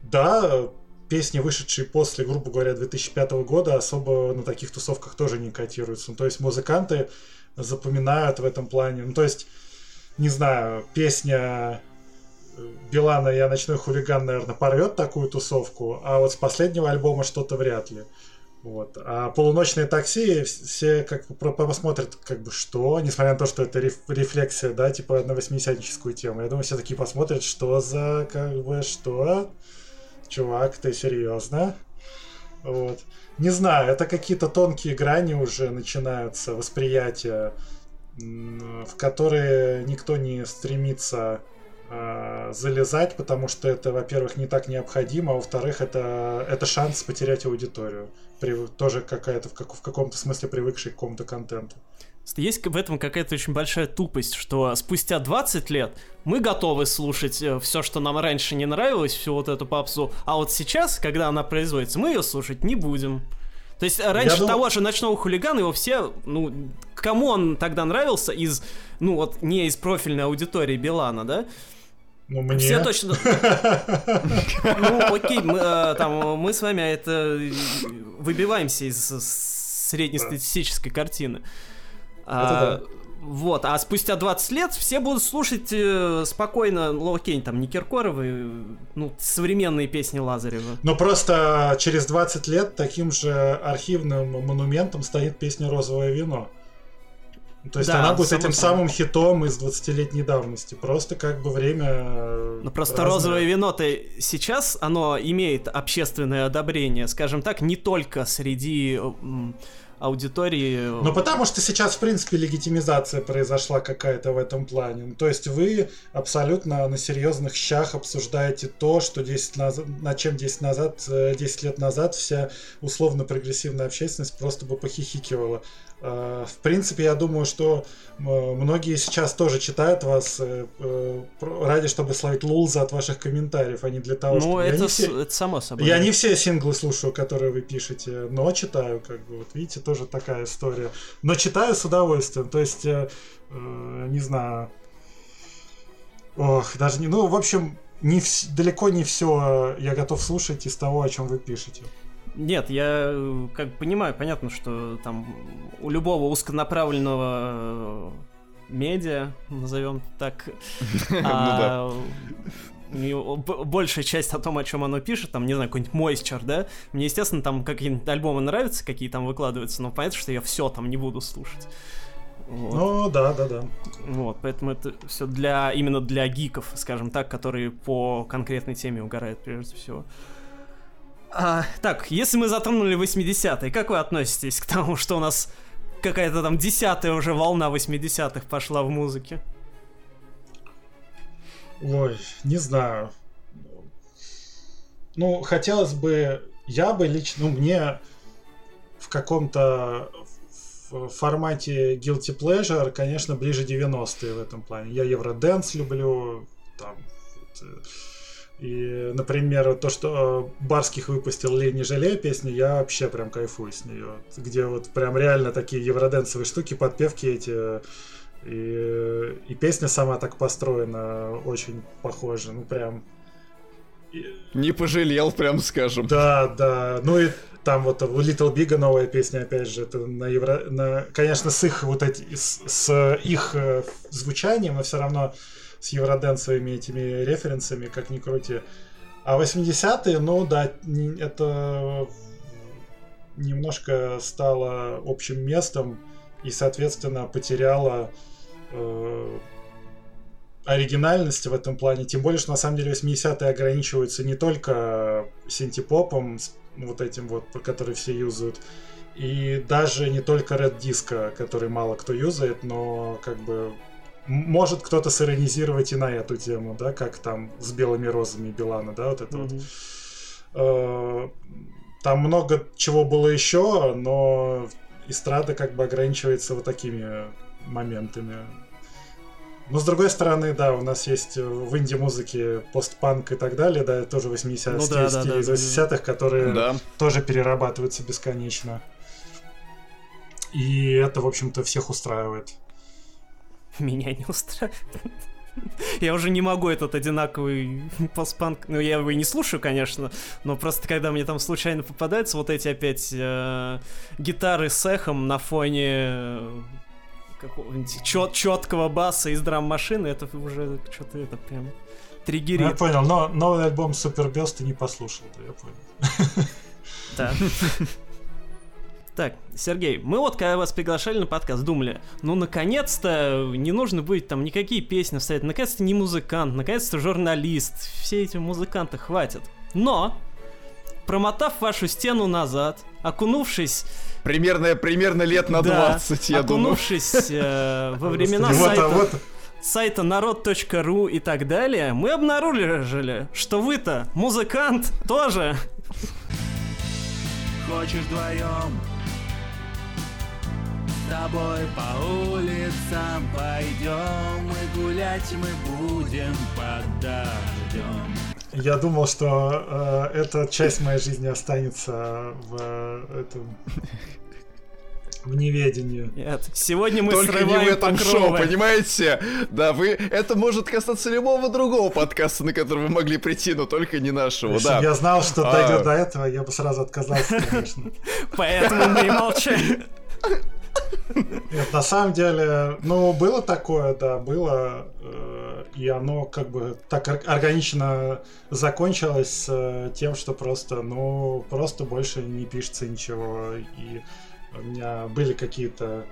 Speaker 2: да, песни, вышедшие после, грубо говоря, 2005 года, особо на таких тусовках тоже не котируются. Ну, то есть музыканты запоминают в этом плане. Ну, то есть, не знаю, песня э, Билана «Я ночной хулиган», наверное, порвет такую тусовку, а вот с последнего альбома что-то вряд ли. Вот. А полуночные такси все как бы посмотрят, как бы что, несмотря на то, что это рефлексия, да, типа на восьмидесятническую тему. Я думаю, все таки посмотрят, что за, как бы, что чувак, ты серьезно? Вот. Не знаю, это какие-то тонкие грани уже начинаются, восприятия, в которые никто не стремится э, залезать, потому что это, во-первых, не так необходимо, а во-вторых, это, это шанс потерять аудиторию. При, тоже какая-то в, как, в каком-то смысле привыкший к какому-то контенту.
Speaker 1: Есть в этом какая-то очень большая тупость, что спустя 20 лет мы готовы слушать э, все, что нам раньше не нравилось, всю вот эту попсу, а вот сейчас, когда она производится, мы ее слушать не будем. То есть э, раньше Я того же ночного хулигана его все, ну, кому он тогда нравился из, ну вот, не из профильной аудитории Билана, да?
Speaker 2: Ну, мне...
Speaker 1: Все точно... Ну, окей, мы, э, там, мы с вами это выбиваемся из среднестатистической картины. А, вот, а спустя 20 лет все будут слушать э, спокойно, ну окей, там не Киркоровы, ну, современные песни Лазарева.
Speaker 2: Но просто через 20 лет таким же архивным монументом стоит песня «Розовое вино». То есть да, она будет этим самым хитом из 20-летней давности. Просто как бы время...
Speaker 1: Э, ну просто разное. розовое вино-то сейчас, оно имеет общественное одобрение, скажем так, не только среди аудитории.
Speaker 2: Ну, потому что сейчас, в принципе, легитимизация произошла какая-то в этом плане. Ну, то есть вы абсолютно на серьезных щах обсуждаете то, что 10 назад, над чем 10, назад, 10 э, лет назад вся условно-прогрессивная общественность просто бы похихикивала. Э, в принципе, я думаю, что многие сейчас тоже читают вас э, э, ради, чтобы словить лулза от ваших комментариев, а не для того,
Speaker 1: ну,
Speaker 2: чтобы...
Speaker 1: это, я не все... это само собой.
Speaker 2: Я не все синглы слушаю, которые вы пишете, но читаю, как бы, вот видите, тоже такая история. Но читаю с удовольствием, то есть, не знаю... Ох, даже не... Ну, в общем, не вс... далеко не все я готов слушать из того, о чем вы пишете.
Speaker 1: Нет, я э, как понимаю, понятно, что там у любого узконаправленного э, медиа, назовем так, ну а, большая часть о том, о чем оно пишет, там, не знаю, какой-нибудь Moisture, да, мне, естественно, там какие-нибудь альбомы нравятся, какие там выкладываются, но понятно, что я все там не буду слушать.
Speaker 2: Вот. Ну, да, да, да.
Speaker 1: Вот, поэтому это все для, именно для гиков, скажем так, которые по конкретной теме угорают прежде всего. А, так, если мы затронули 80-е, как вы относитесь к тому, что у нас какая-то там десятая уже волна 80-х пошла в музыке?
Speaker 2: Ой, не знаю. Ну, хотелось бы, я бы лично, ну, мне в каком-то формате Guilty Pleasure, конечно, ближе 90-е в этом плане. Я Евроденс люблю, там, вот, и, например, то, что э, Барских выпустил «Лень не жалея» песню, я вообще прям кайфую с нее. Где вот прям реально такие евроденсовые штуки, подпевки эти. И, и песня сама так построена, очень похожа. Ну, прям...
Speaker 3: Не пожалел, прям скажем.
Speaker 2: Да, да. Ну и там вот у Little Big новая песня, опять же, это на евро... На, конечно, с их вот эти... С, с их э, звучанием, но все равно с евроденсовыми этими референсами, как ни крути. А 80-е, ну да, это немножко стало общим местом и, соответственно, потеряло э, оригинальность в этом плане. Тем более, что на самом деле 80-е ограничиваются не только синтепопом, вот этим вот, который все юзают, и даже не только Red Disco, который мало кто юзает, но как бы может кто-то сиронизировать и на эту тему, да, как там с белыми розами Билана, да, вот это mm-hmm. вот. Там много чего было еще, но эстрада как бы ограничивается вот такими моментами. Но с другой стороны, да, у нас есть в инди-музыке постпанк и так далее, да, тоже 80-е ну, да, стили да, из 80-х, которые да. тоже перерабатываются бесконечно. И это, в общем-то, всех устраивает.
Speaker 1: меня не устраивает. Я уже не могу этот одинаковый постпанк, ну я его и не слушаю, конечно, но просто когда мне там случайно попадаются вот эти опять э, гитары с эхом на фоне э, какого-нибудь чет четкого баса из драм-машины, это уже что-то это прям триггерит. Ну,
Speaker 2: я понял, но новый альбом Супер Бес ты не послушал, да, я понял.
Speaker 1: Да. Так, Сергей, мы вот когда вас приглашали на подкаст, думали, ну наконец-то не нужно будет там никакие песни вставить, наконец-то не музыкант, наконец-то журналист, все эти музыканты хватит. Но, промотав вашу стену назад, окунувшись...
Speaker 3: Примерно, примерно лет на да, 20, я
Speaker 1: окунувшись э, во времена сайта... сайта народ.ру и так далее, мы обнаружили, что вы-то музыкант тоже. Хочешь вдвоем тобой по улицам пойдем
Speaker 2: и гулять мы будем под дождем. Я думал, что э, эта часть моей жизни останется в э, этом в неведении.
Speaker 1: Нет, сегодня мы
Speaker 3: Только
Speaker 1: срываем
Speaker 3: не в этом покровы. шоу, понимаете? Да, вы... Это может касаться любого другого подкаста, на который вы могли прийти, но только не нашего, Если да.
Speaker 2: я знал, что а... дойдет до этого, я бы сразу отказался, конечно.
Speaker 1: Поэтому мы и молчали.
Speaker 2: Нет, на самом деле, ну, было такое, да, было, э, и оно как бы так органично закончилось э, тем, что просто, ну, просто больше не пишется ничего, и у меня были какие-то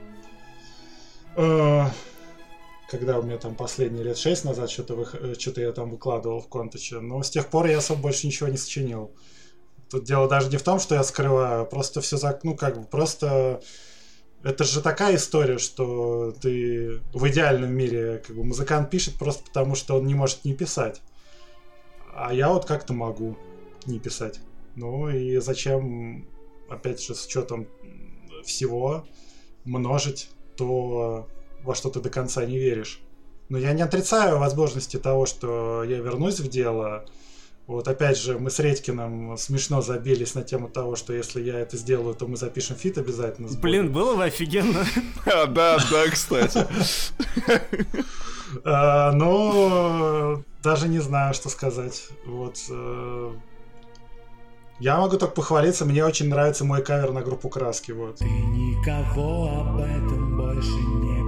Speaker 2: Э, когда у меня там последние лет шесть назад что-то вы... Э, что я там выкладывал в контаче. Но с тех пор я особо больше ничего не сочинил. Тут дело даже не в том, что я скрываю, просто все за... Ну, как бы, просто... Это же такая история, что ты в идеальном мире, как бы, музыкант пишет просто потому, что он не может не писать. А я вот как-то могу не писать. Ну и зачем, опять же, с учетом всего множить то, во что ты до конца не веришь. Но я не отрицаю возможности того, что я вернусь в дело. Вот опять же, мы с Редькиным смешно забились на тему того, что если я это сделаю, то мы запишем фит обязательно.
Speaker 1: Блин, было бы офигенно.
Speaker 3: А, да, да, кстати.
Speaker 2: Ну, даже не знаю, что сказать. Вот. Э, я могу только похвалиться, мне очень нравится мой кавер на группу Краски, вот. Ты никого об этом больше не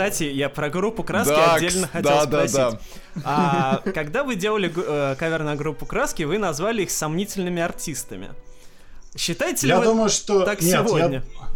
Speaker 1: Кстати, я про группу Краски да, отдельно хотел да, спросить. Да, да. А, когда вы делали э, кавер на группу Краски, вы назвали их сомнительными артистами. Считаете ли
Speaker 2: я
Speaker 1: вы
Speaker 2: думаю, что...
Speaker 1: так Нет, сегодня?
Speaker 2: Я...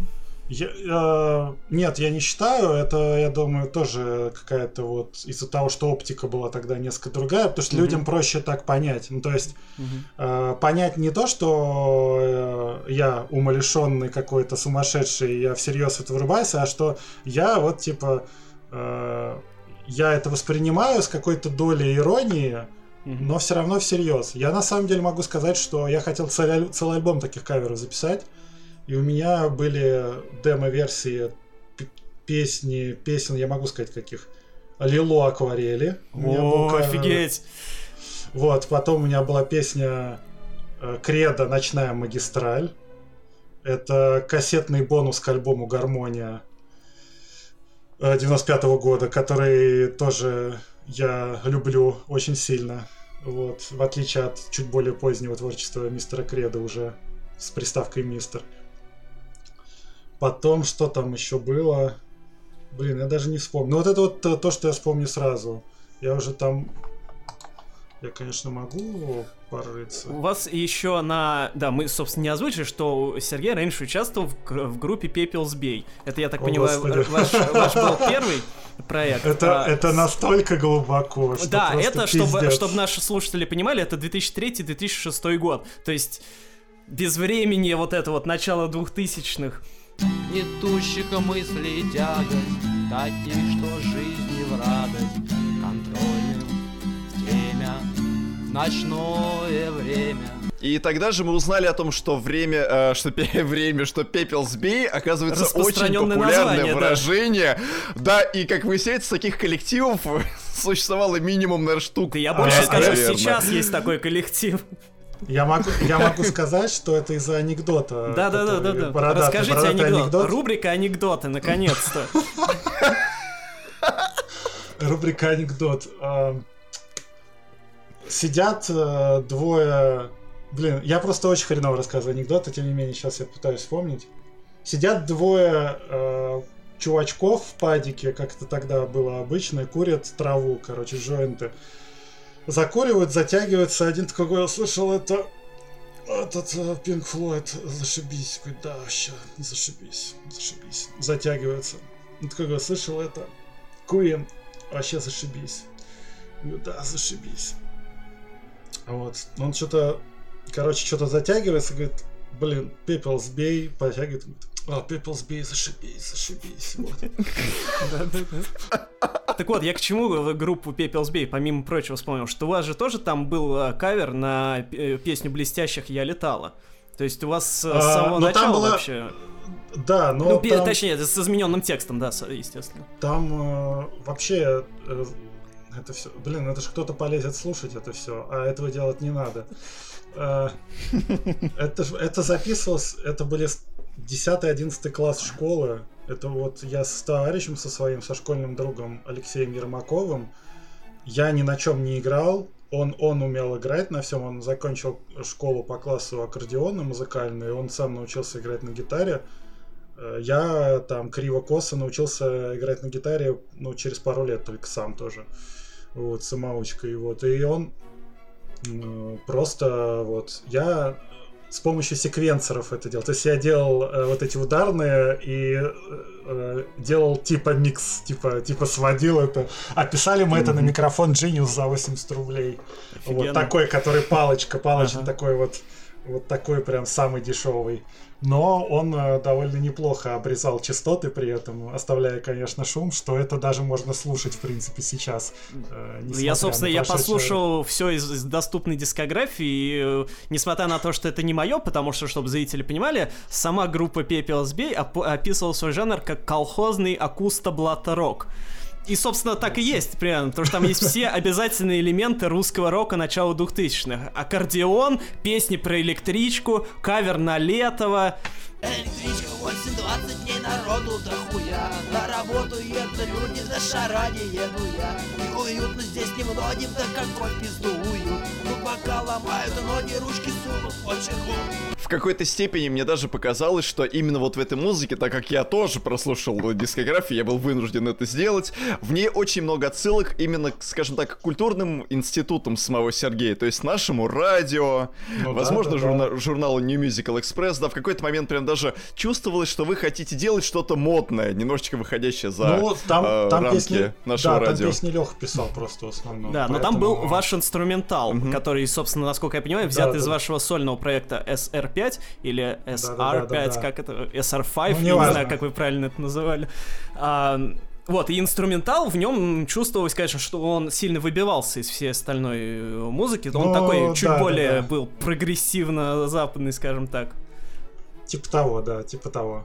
Speaker 2: Я, э, нет, я не считаю. Это, я думаю, тоже какая-то вот из-за того, что оптика была тогда несколько другая, потому что mm-hmm. людям проще так понять. Ну, то есть mm-hmm. э, понять не то, что э, я умалишенный какой-то сумасшедший, я всерьез это врубаюсь, а что я вот типа э, я это воспринимаю с какой-то долей иронии, mm-hmm. но все равно всерьез. Я на самом деле могу сказать, что я хотел целый, целый альбом таких каверов записать. И у меня были демо-версии песни, песен, я могу сказать каких. Лило акварели.
Speaker 1: О, был... офигеть!
Speaker 2: Вот, потом у меня была песня э, Кредо «Ночная магистраль». Это кассетный бонус к альбому «Гармония» 95 -го года, который тоже я люблю очень сильно. Вот, в отличие от чуть более позднего творчества мистера Креда уже с приставкой мистер. Потом, что там еще было? Блин, я даже не вспомню. Ну вот это вот то, что я вспомню сразу. Я уже там... Я, конечно, могу порыться.
Speaker 1: У вас еще на... Да, мы, собственно, не озвучили, что Сергей раньше участвовал в, в группе Пепелс Бей. Это, я так О, понимаю, ваш, ваш был первый проект.
Speaker 2: Это, а... это настолько глубоко,
Speaker 1: что Да, это, чтобы, чтобы наши слушатели понимали, это 2003-2006 год. То есть без времени вот это вот начало двухтысячных
Speaker 4: Нетущих мыслей тягость, Таких, что жизни в радость, Контрольным в темя, в ночное время.
Speaker 3: И тогда же мы узнали о том, что время, э, что пе- время, что пепел сбей, оказывается очень популярное название, выражение. Да. да, и как выясняется, таких коллективов существовало минимум, наверное, штук.
Speaker 1: Да я больше скажу, сейчас есть такой коллектив.
Speaker 2: Я могу, я могу сказать, что это из-за анекдота.
Speaker 1: Да, да, да, да, да. Расскажите анекдот. анекдот. Рубрика анекдоты, наконец-то.
Speaker 2: Рубрика анекдот. А, сидят э, двое. Блин, я просто очень хреново рассказываю анекдоты, тем не менее, сейчас я пытаюсь вспомнить. Сидят двое э, чувачков в падике, как это тогда было обычно, и курят траву, короче, джойнты закуривают, затягиваются. Один такой, я слышал, это этот Пинк Флойд, зашибись. Говорит, да, вообще, зашибись, зашибись. Затягиваются. Он такой, слышал это? Куин, вообще зашибись. Говорю, да, зашибись. Вот. Он что-то, короче, что-то затягивается, говорит, блин, пепел сбей, потягивает, говорит, а, People's Bay, зашибись, зашибись.
Speaker 1: Так вот, я к чему группу People's Bay, помимо прочего, вспомнил, что у вас же тоже там был э, кавер на э, песню «Блестящих я летала». То есть у вас с а, самого начала вообще...
Speaker 2: Да, но
Speaker 1: ну, там... точнее, с измененным текстом, да, естественно.
Speaker 2: Там э, вообще э, это все, блин, это же кто-то полезет слушать это все, а этого делать не надо. Э, это, это записывалось, это были 10-11 класс школы. Это вот я с товарищем, со своим, со школьным другом Алексеем Ермаковым. Я ни на чем не играл. Он, он умел играть на всем. Он закончил школу по классу аккордеона музыкальный. Он сам научился играть на гитаре. Э, я там криво-косо научился играть на гитаре, ну, через пару лет только сам тоже. Вот, самоучкой, вот. И он просто вот я с помощью секвенсоров это делал. То есть я делал э, вот эти ударные и э, делал типа микс, типа, типа сводил это. Описали мы mm-hmm. это на микрофон Genius за 80 рублей. Офигенно. Вот такой, который палочка, палочка ага. такой вот, вот такой прям самый дешевый но он э, довольно неплохо обрезал частоты при этом, оставляя, конечно, шум, что это даже можно слушать, в принципе, сейчас.
Speaker 1: Э, я, собственно, я послушал все из, из доступной дискографии, и, э, несмотря на то, что это не мое, потому что, чтобы зрители понимали, сама группа Пепел Сбей описывала свой жанр как колхозный акусто-блата-рок. И, собственно, так и есть, примерно, потому что там есть все обязательные элементы русского рока начала 2000-х. Аккордеон, песни про электричку, кавер на Летова. Электричка 8-20 дней народу дохуя На работу едут люди, за шараде еду я И уютно здесь немногим, да какой пиздую Ну пока ломают ноги, ручки сунут под
Speaker 3: в какой-то степени мне даже показалось, что именно вот в этой музыке, так как я тоже прослушал дискографию, я был вынужден это сделать, в ней очень много отсылок именно, скажем так, к культурным институтам самого Сергея, то есть нашему радио, ну, возможно, да, да, журна- да. журналу New Musical Express, да, в какой-то момент прям даже чувствовалось, что вы хотите делать что-то модное, немножечко выходящее за ну, там, э, там рамки песни, нашего да, радио.
Speaker 2: там песни Леха писал просто в основном.
Speaker 1: Да, поэтому... но там был ваш инструментал, угу. который, собственно, насколько я понимаю, взят да, из да. вашего сольного проекта SR 5 или SR5, да, да, да, как это, SR5, ну, не, не знаю, как вы правильно это называли. А, вот, и инструментал в нем чувствовалось, конечно, что он сильно выбивался из всей остальной э, музыки. Он ну, такой чуть да, более да, да. был прогрессивно-западный, скажем так.
Speaker 2: Типа того, да, типа того.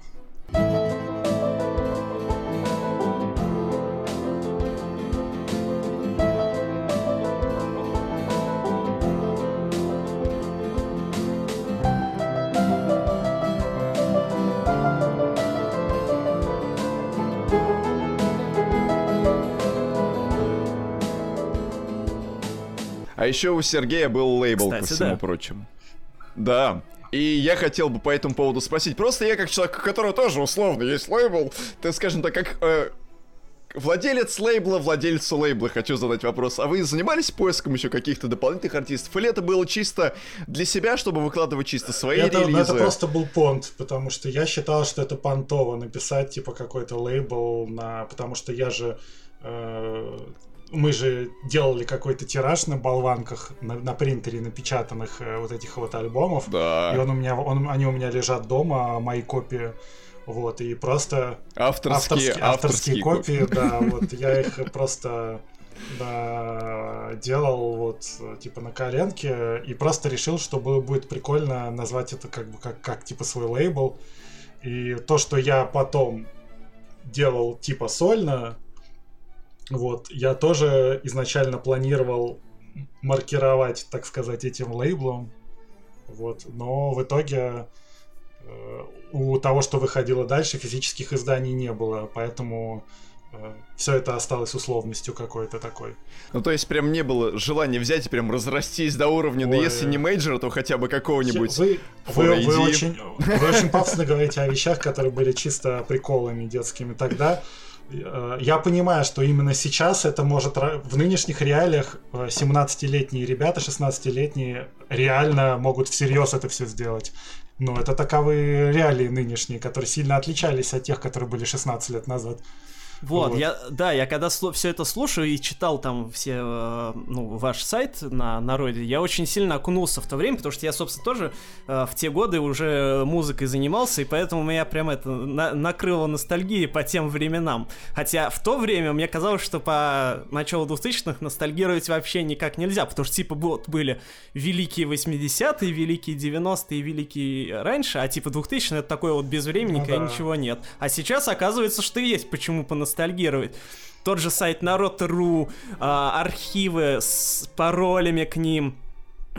Speaker 3: А еще у Сергея был лейбл, Кстати, ко всему да. прочему. Да. И я хотел бы по этому поводу спросить. Просто я как человек, у которого тоже условно есть лейбл, ты, скажем так, как э, владелец лейбла, владельцу лейбла хочу задать вопрос. А вы занимались поиском еще каких-то дополнительных артистов? Или это было чисто для себя, чтобы выкладывать чисто свои
Speaker 2: это,
Speaker 3: релизы?
Speaker 2: Это просто был понт, потому что я считал, что это понтово написать типа какой-то лейбл на... Потому что я же э, мы же делали какой-то тираж на болванках, на, на принтере напечатанных э, вот этих вот альбомов.
Speaker 3: Да.
Speaker 2: И он у меня, он, они у меня лежат дома, а мои копии. Вот, и просто...
Speaker 3: Авторские, авторские,
Speaker 2: авторские копии, копии, да, вот я их просто да, делал вот типа на коленке и просто решил, что будет прикольно назвать это как бы как, как типа свой лейбл. И то, что я потом делал типа сольно, вот, я тоже изначально планировал маркировать, так сказать, этим лейблом. Вот, но в итоге э, у того, что выходило дальше, физических изданий не было, поэтому э, все это осталось условностью какой-то такой.
Speaker 3: Ну, то есть, прям не было желания взять и прям разрастись до уровня, Ой. да если не мейджора, то хотя бы какого-нибудь.
Speaker 2: Вы, вы, вы, очень, вы очень пафосно говорите о вещах, которые были чисто приколами детскими тогда. Э, я понимаю, что именно сейчас это может в нынешних реалиях 17-летние э, ребята, 16-летние реально могут всерьез это все сделать. Но это таковы реалии нынешние, которые сильно отличались от тех, которые были 16 лет назад.
Speaker 1: Вот, вот, я, да, я когда все это слушаю и читал там все, э, ну, ваш сайт на народе, я очень сильно окунулся в то время, потому что я, собственно, тоже э, в те годы уже музыкой занимался, и поэтому меня прям это на накрыло ностальгией по тем временам. Хотя в то время мне казалось, что по началу 2000-х ностальгировать вообще никак нельзя, потому что, типа, вот были великие 80-е, великие 90-е, великие раньше, а типа 2000 это такое вот безвременника, ну, да. и ничего нет. А сейчас оказывается, что есть почему по ностальгировать. Тот же сайт Народ.ру, а, архивы с паролями к ним,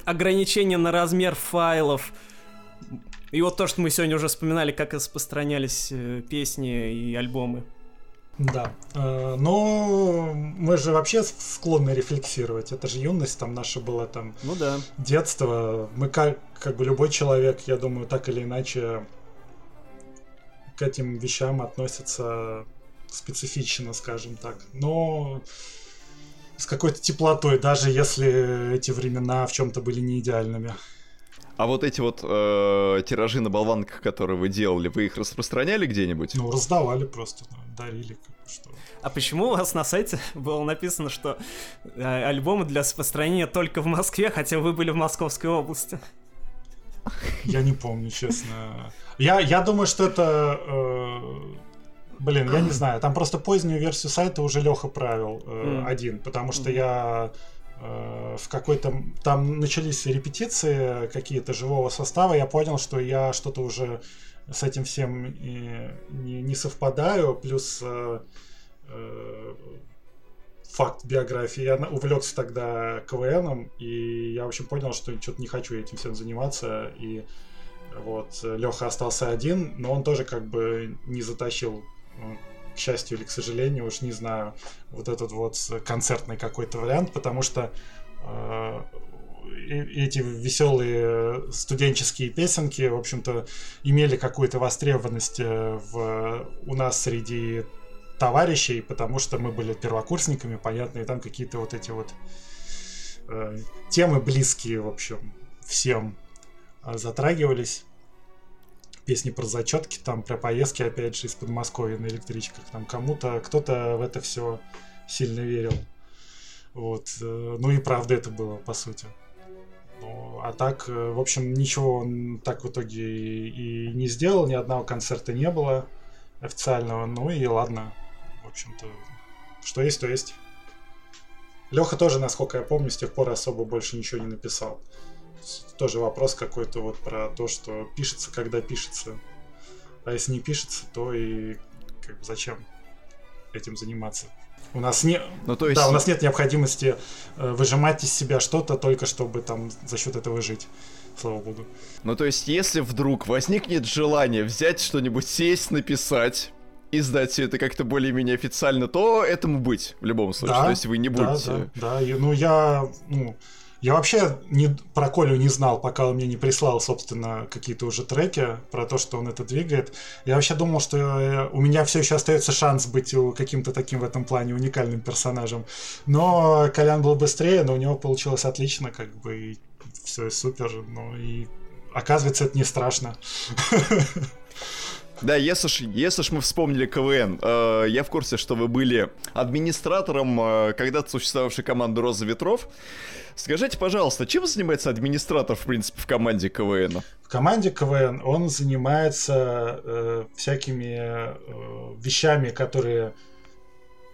Speaker 1: ограничения на размер файлов. И вот то, что мы сегодня уже вспоминали, как распространялись э, песни и альбомы.
Speaker 2: Да. Э, но мы же вообще склонны рефлексировать. Это же юность там наша была там.
Speaker 1: Ну да.
Speaker 2: Детство. Мы как, как бы любой человек, я думаю, так или иначе к этим вещам относятся специфично, скажем так. Но с какой-то теплотой, даже если эти времена в чем-то были не идеальными.
Speaker 3: А вот эти вот э, тиражи на болванках, которые вы делали, вы их распространяли где-нибудь?
Speaker 2: Ну, раздавали просто, дарили. Что...
Speaker 1: А почему у вас на сайте было написано, что э, альбомы для распространения только в Москве, хотя вы были в Московской области?
Speaker 2: Я не помню, честно. Я, я думаю, что это... Э, блин, я не знаю. Там просто позднюю версию сайта уже Леха правил э, один, потому что я э, в какой-то... Там начались репетиции какие-то живого состава, я понял, что я что-то уже с этим всем и, не, не совпадаю, плюс э, э, факт биографии. Я увлекся тогда КВНом, и я, в общем, понял, что что-то не хочу этим всем заниматься, и вот Леха остался один, но он тоже как бы не затащил к счастью или к сожалению, уж не знаю, вот этот вот концертный какой-то вариант, потому что э, эти веселые студенческие песенки, в общем-то, имели какую-то востребованность э, в, у нас среди товарищей, потому что мы были первокурсниками, понятно, и там какие-то вот эти вот э, темы близкие, в общем, всем э, затрагивались. Песни про зачетки, там про поездки, опять же, из Подмосковья на электричках. Там кому-то, кто-то в это все сильно верил. Вот. Э, ну и правда это было, по сути. Ну, а так, э, в общем, ничего он так в итоге и, и не сделал, ни одного концерта не было официального. Ну и ладно общем-то, что есть, то есть. Леха тоже, насколько я помню, с тех пор особо больше ничего не написал. Тоже вопрос какой-то вот про то, что пишется, когда пишется. А если не пишется, то и как бы зачем этим заниматься? У нас не, ну, то есть... да, у нас нет необходимости э, выжимать из себя что-то только чтобы там за счет этого жить. Слава богу.
Speaker 3: Ну то есть, если вдруг возникнет желание взять что-нибудь, сесть, написать, издать все это как-то более-менее официально, то этому быть в любом случае. Да, то есть вы не будете.
Speaker 2: Да, да, да. Ну я, ну, я вообще не, про Колю не знал, пока он мне не прислал, собственно, какие-то уже треки про то, что он это двигает. Я вообще думал, что э, у меня все еще остается шанс быть каким-то таким в этом плане уникальным персонажем. Но Колян был быстрее, но у него получилось отлично, как бы, и все супер. Ну и оказывается, это не страшно.
Speaker 3: Да, если ж, если ж мы вспомнили КВН, э, я в курсе, что вы были администратором э, когда-то существовавшей команды «Роза ветров». Скажите, пожалуйста, чем занимается администратор, в принципе, в команде КВН?
Speaker 2: В команде КВН он занимается э, всякими э, вещами, которые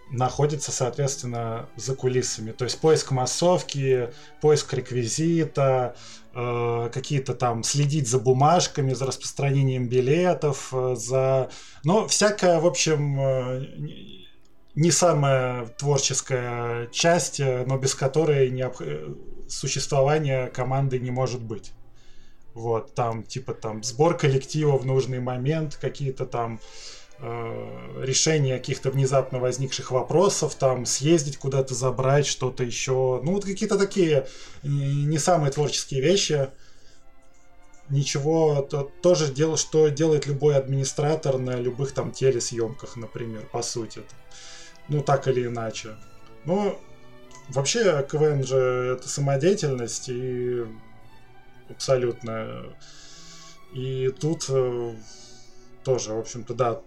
Speaker 2: находятся, соответственно, за кулисами. То есть поиск массовки, поиск реквизита, Э, какие-то там следить за бумажками, за распространением билетов, э, за... Ну, всякая, в общем, э, не самая творческая часть, но без которой необ... существование команды не может быть. Вот, там, типа, там, сбор коллектива в нужный момент, какие-то там э, решения каких-то внезапно возникших вопросов, там, съездить куда-то, забрать что-то еще. Ну, вот какие-то такие не самые творческие вещи. Ничего, то, тоже дело, что делает любой администратор на любых там телесъемках, например, по сути. Ну, так или иначе. Ну, вообще, КВН же это самодеятельность и абсолютно. И тут э, тоже, в общем-то, да,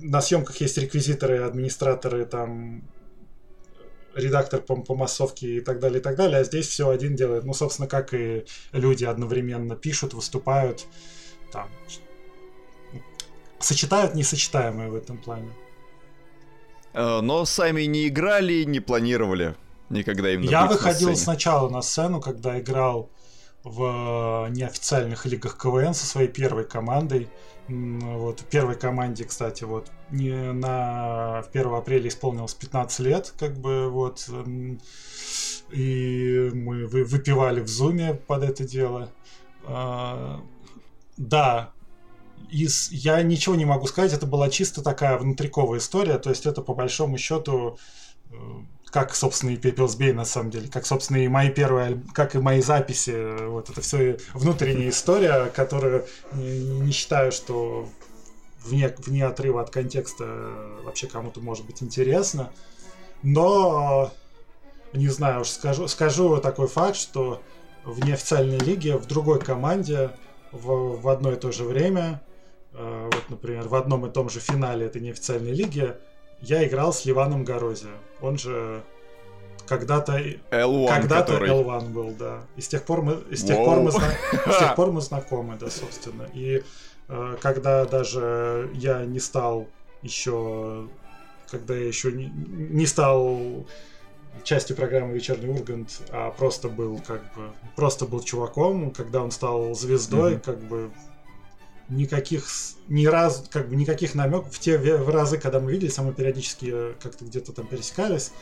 Speaker 2: на съемках есть реквизиторы, администраторы, там редактор по, по массовке и так далее, и так далее, а здесь все один делает. Ну, собственно, как и люди одновременно пишут, выступают, там, сочетают несочетаемое в этом плане.
Speaker 3: Э, но сами не играли, не планировали никогда именно
Speaker 2: Я выходил сначала на сцену, когда играл в неофициальных лигах КВН со своей первой командой. Вот, первой команде, кстати, вот, на 1 апреля исполнилось 15 лет, как бы, вот, и мы выпивали в зуме под это дело. А, да, из, я ничего не могу сказать, это была чисто такая внутриковая история, то есть это по большому счету э, как, собственно, и Пепелс Бей, на самом деле, как, собственно, и мои первые, как и мои записи, вот это все внутренняя история, которую не, не считаю, что вне, вне отрыва от контекста вообще кому-то может быть интересно. Но, не знаю, уж скажу, скажу такой факт, что в неофициальной лиге, в другой команде, в, в одно и то же время, э, вот, например, в одном и том же финале этой неофициальной лиги, я играл с Ливаном Горози. Он же когда-то
Speaker 3: L1,
Speaker 2: когда-то
Speaker 3: который...
Speaker 2: L1 был, да. И с тех пор мы, и с тех пор мы, зна... с тех пор мы знакомы, да, собственно. И э, когда даже я не стал еще, когда я еще не, не стал частью программы «Вечерний Ургант», а просто был как бы просто был чуваком, когда он стал звездой, mm-hmm. как бы никаких ни раз как бы никаких намеков в те в разы, когда мы виделись, а мы периодически э, как-то где-то там пересекались,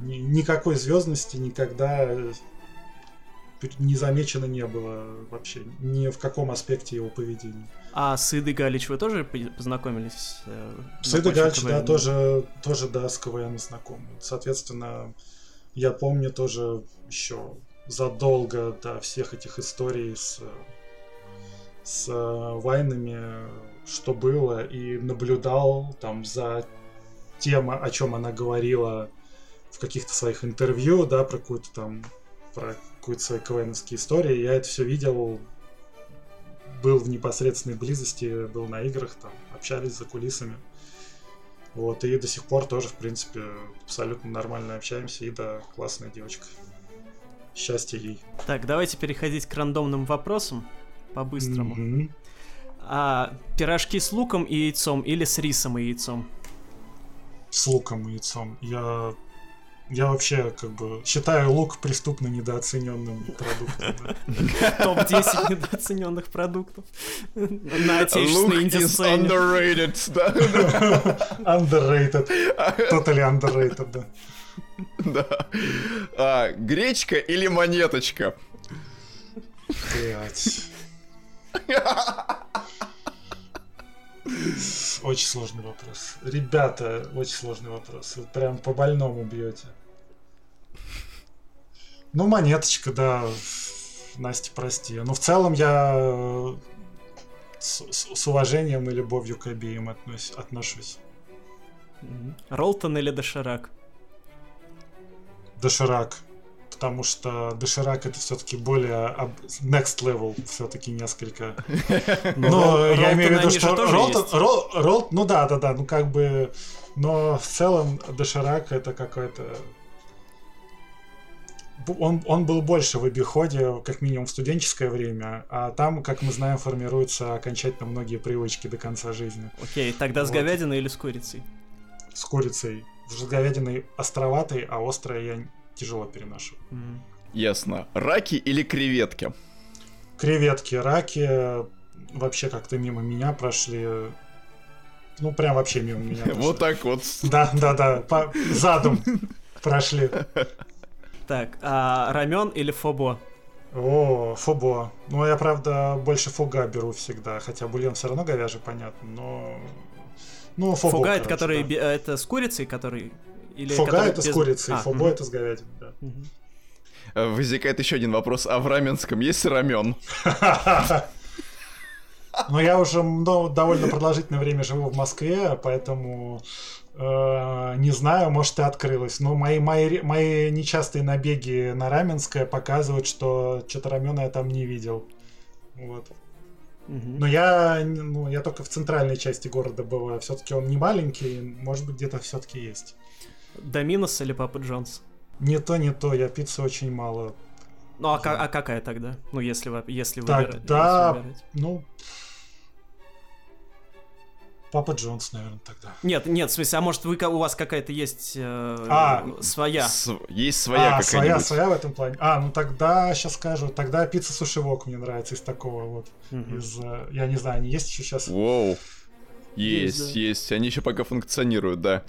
Speaker 2: ни, никакой звездности никогда э, не замечено не было вообще ни в каком аспекте его поведения.
Speaker 1: А с Идой Галич вы тоже познакомились? Э,
Speaker 2: с Идой Галич, да, тоже, тоже, да, с КВН знакомы. Соответственно, я помню тоже еще задолго до всех этих историй с с э, вайнами, что было, и наблюдал там за тем, о чем она говорила в каких-то своих интервью, да, про какую-то там, про какую-то свои КВНовские истории. Я это все видел, был в непосредственной близости, был на играх, там, общались за кулисами. Вот, и до сих пор тоже, в принципе, абсолютно нормально общаемся. И да, классная девочка. Счастья ей.
Speaker 1: Так, давайте переходить к рандомным вопросам по-быстрому. Mm-hmm. А, пирожки с луком и яйцом или с рисом и яйцом?
Speaker 2: С луком и яйцом. Я я вообще как бы считаю лук преступно недооцененным продуктом.
Speaker 1: Топ-10 недооцененных продуктов на отечественной инди-сцене.
Speaker 3: underrated, да?
Speaker 2: Underrated. Totally underrated, да.
Speaker 3: Да. А, гречка или монеточка?
Speaker 2: Блять. Очень сложный вопрос. Ребята, очень сложный вопрос. Вы прям по больному бьете. Ну, монеточка, да. Настя, прости. Но в целом я э, с, с, с уважением и любовью к обеим относь, отношусь.
Speaker 1: Ролтон или Доширак?
Speaker 2: Доширак потому что Доширак это все-таки более next level, все-таки несколько. Но я имею в виду, что Ролл, ну да, да, да, ну как бы, но в целом Доширак это какой-то он, он был больше в обиходе, как минимум в студенческое время, а там, как мы знаем, формируются окончательно многие привычки до конца жизни.
Speaker 1: Окей, тогда вот. с говядиной или с курицей?
Speaker 2: С курицей. С говядиной островатой, а острая я тяжело переношу. Mm.
Speaker 3: Ясно. Раки или креветки?
Speaker 2: Креветки, раки вообще как-то мимо меня прошли. Ну, прям вообще мимо меня. Прошли.
Speaker 3: Вот так вот.
Speaker 2: Да, да, да. По задум прошли.
Speaker 1: Так, а рамен или фобо?
Speaker 2: О, фобо. Ну, я, правда, больше фуга беру всегда. Хотя бульон все равно говяжий, понятно, но... Ну, фобо,
Speaker 1: Фуга это который... Да. Это с курицей, который
Speaker 2: или Фуга это без... с курицей, а, фобо угу. это с говядиной, да. Угу.
Speaker 3: Возникает еще один вопрос. А в раменском есть рамен?
Speaker 2: Ну, я уже ну, довольно продолжительное время живу в Москве, поэтому э, не знаю, может, и открылась. Но мои, мои, мои нечастые набеги на Раменское показывают, что что-то рамена я там не видел. Вот. Но я, ну, я только в центральной части города бываю. Все-таки он не маленький, может быть, где-то все-таки есть.
Speaker 1: Доминос или Папа Джонс?
Speaker 2: Не то, не то, я пиццы очень мало.
Speaker 1: Ну, а, а какая тогда? Ну, если вы, если
Speaker 2: выбирать. Тогда, ну, Папа Джонс, наверное, тогда.
Speaker 1: Нет, нет, в смысле, а может вы, у вас какая-то есть э, а, своя?
Speaker 3: С, есть своя
Speaker 2: а, своя, своя в этом плане. А, ну тогда, сейчас скажу, тогда пицца сушевок мне нравится из такого вот. Угу. Из, э, я не знаю, они есть еще сейчас?
Speaker 3: Воу. Есть, есть, да. есть. Они еще пока функционируют, да.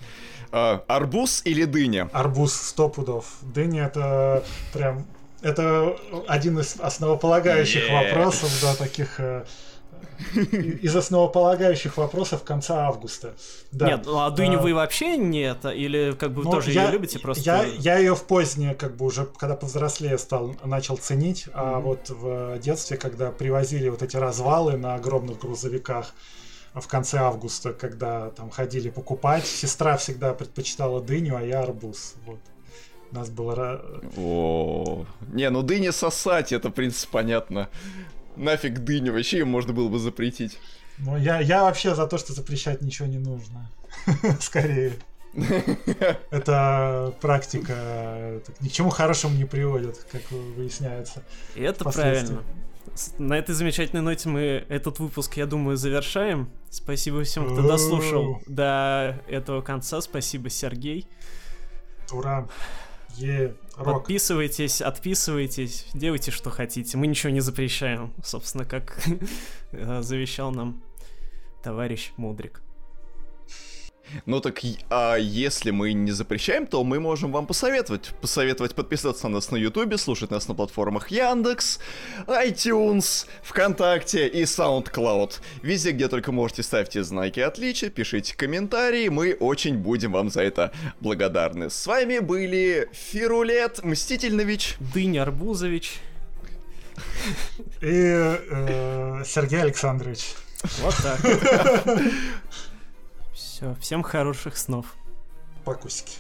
Speaker 3: А, арбуз или дыня?
Speaker 2: Арбуз, сто пудов. Дыня это прям... Это один из основополагающих yeah. вопросов, да, таких э, из основополагающих вопросов конца августа. Да.
Speaker 1: Нет, ну а дыню а, вы вообще нет? Или как бы ну, тоже я, ее любите просто?
Speaker 2: Я, я ее в позднее, как бы уже, когда повзрослее стал, начал ценить, mm-hmm. а вот в детстве, когда привозили вот эти развалы на огромных грузовиках, в конце августа, когда там ходили покупать. Сестра всегда предпочитала дыню, а я арбуз. Вот. У нас было...
Speaker 3: О, не, ну дыни сосать, это, в принципе, понятно. Нафиг дыню, вообще ее можно было бы запретить.
Speaker 2: Ну, я, я вообще за то, что запрещать ничего не нужно. Скорее. Это практика ни к чему хорошему не приводит, как выясняется.
Speaker 1: И это правильно. На этой замечательной ноте мы этот выпуск, я думаю, завершаем. Спасибо всем, кто дослушал до этого конца. Спасибо, Сергей.
Speaker 2: Ура! Е,
Speaker 1: рок. Подписывайтесь, отписывайтесь, делайте, что хотите. Мы ничего не запрещаем, собственно, как завещал нам товарищ Мудрик.
Speaker 3: Ну так, а если мы не запрещаем, то мы можем вам посоветовать. Посоветовать подписаться на нас на Ютубе, слушать нас на платформах Яндекс, iTunes, ВКонтакте и SoundCloud. Везде, где только можете, ставьте знаки отличия, пишите комментарии, мы очень будем вам за это благодарны. С вами были Фирулет Мстительнович,
Speaker 1: Дыня Арбузович
Speaker 2: и э, Сергей Александрович.
Speaker 1: Вот так. Все, всем хороших снов.
Speaker 2: Покусики.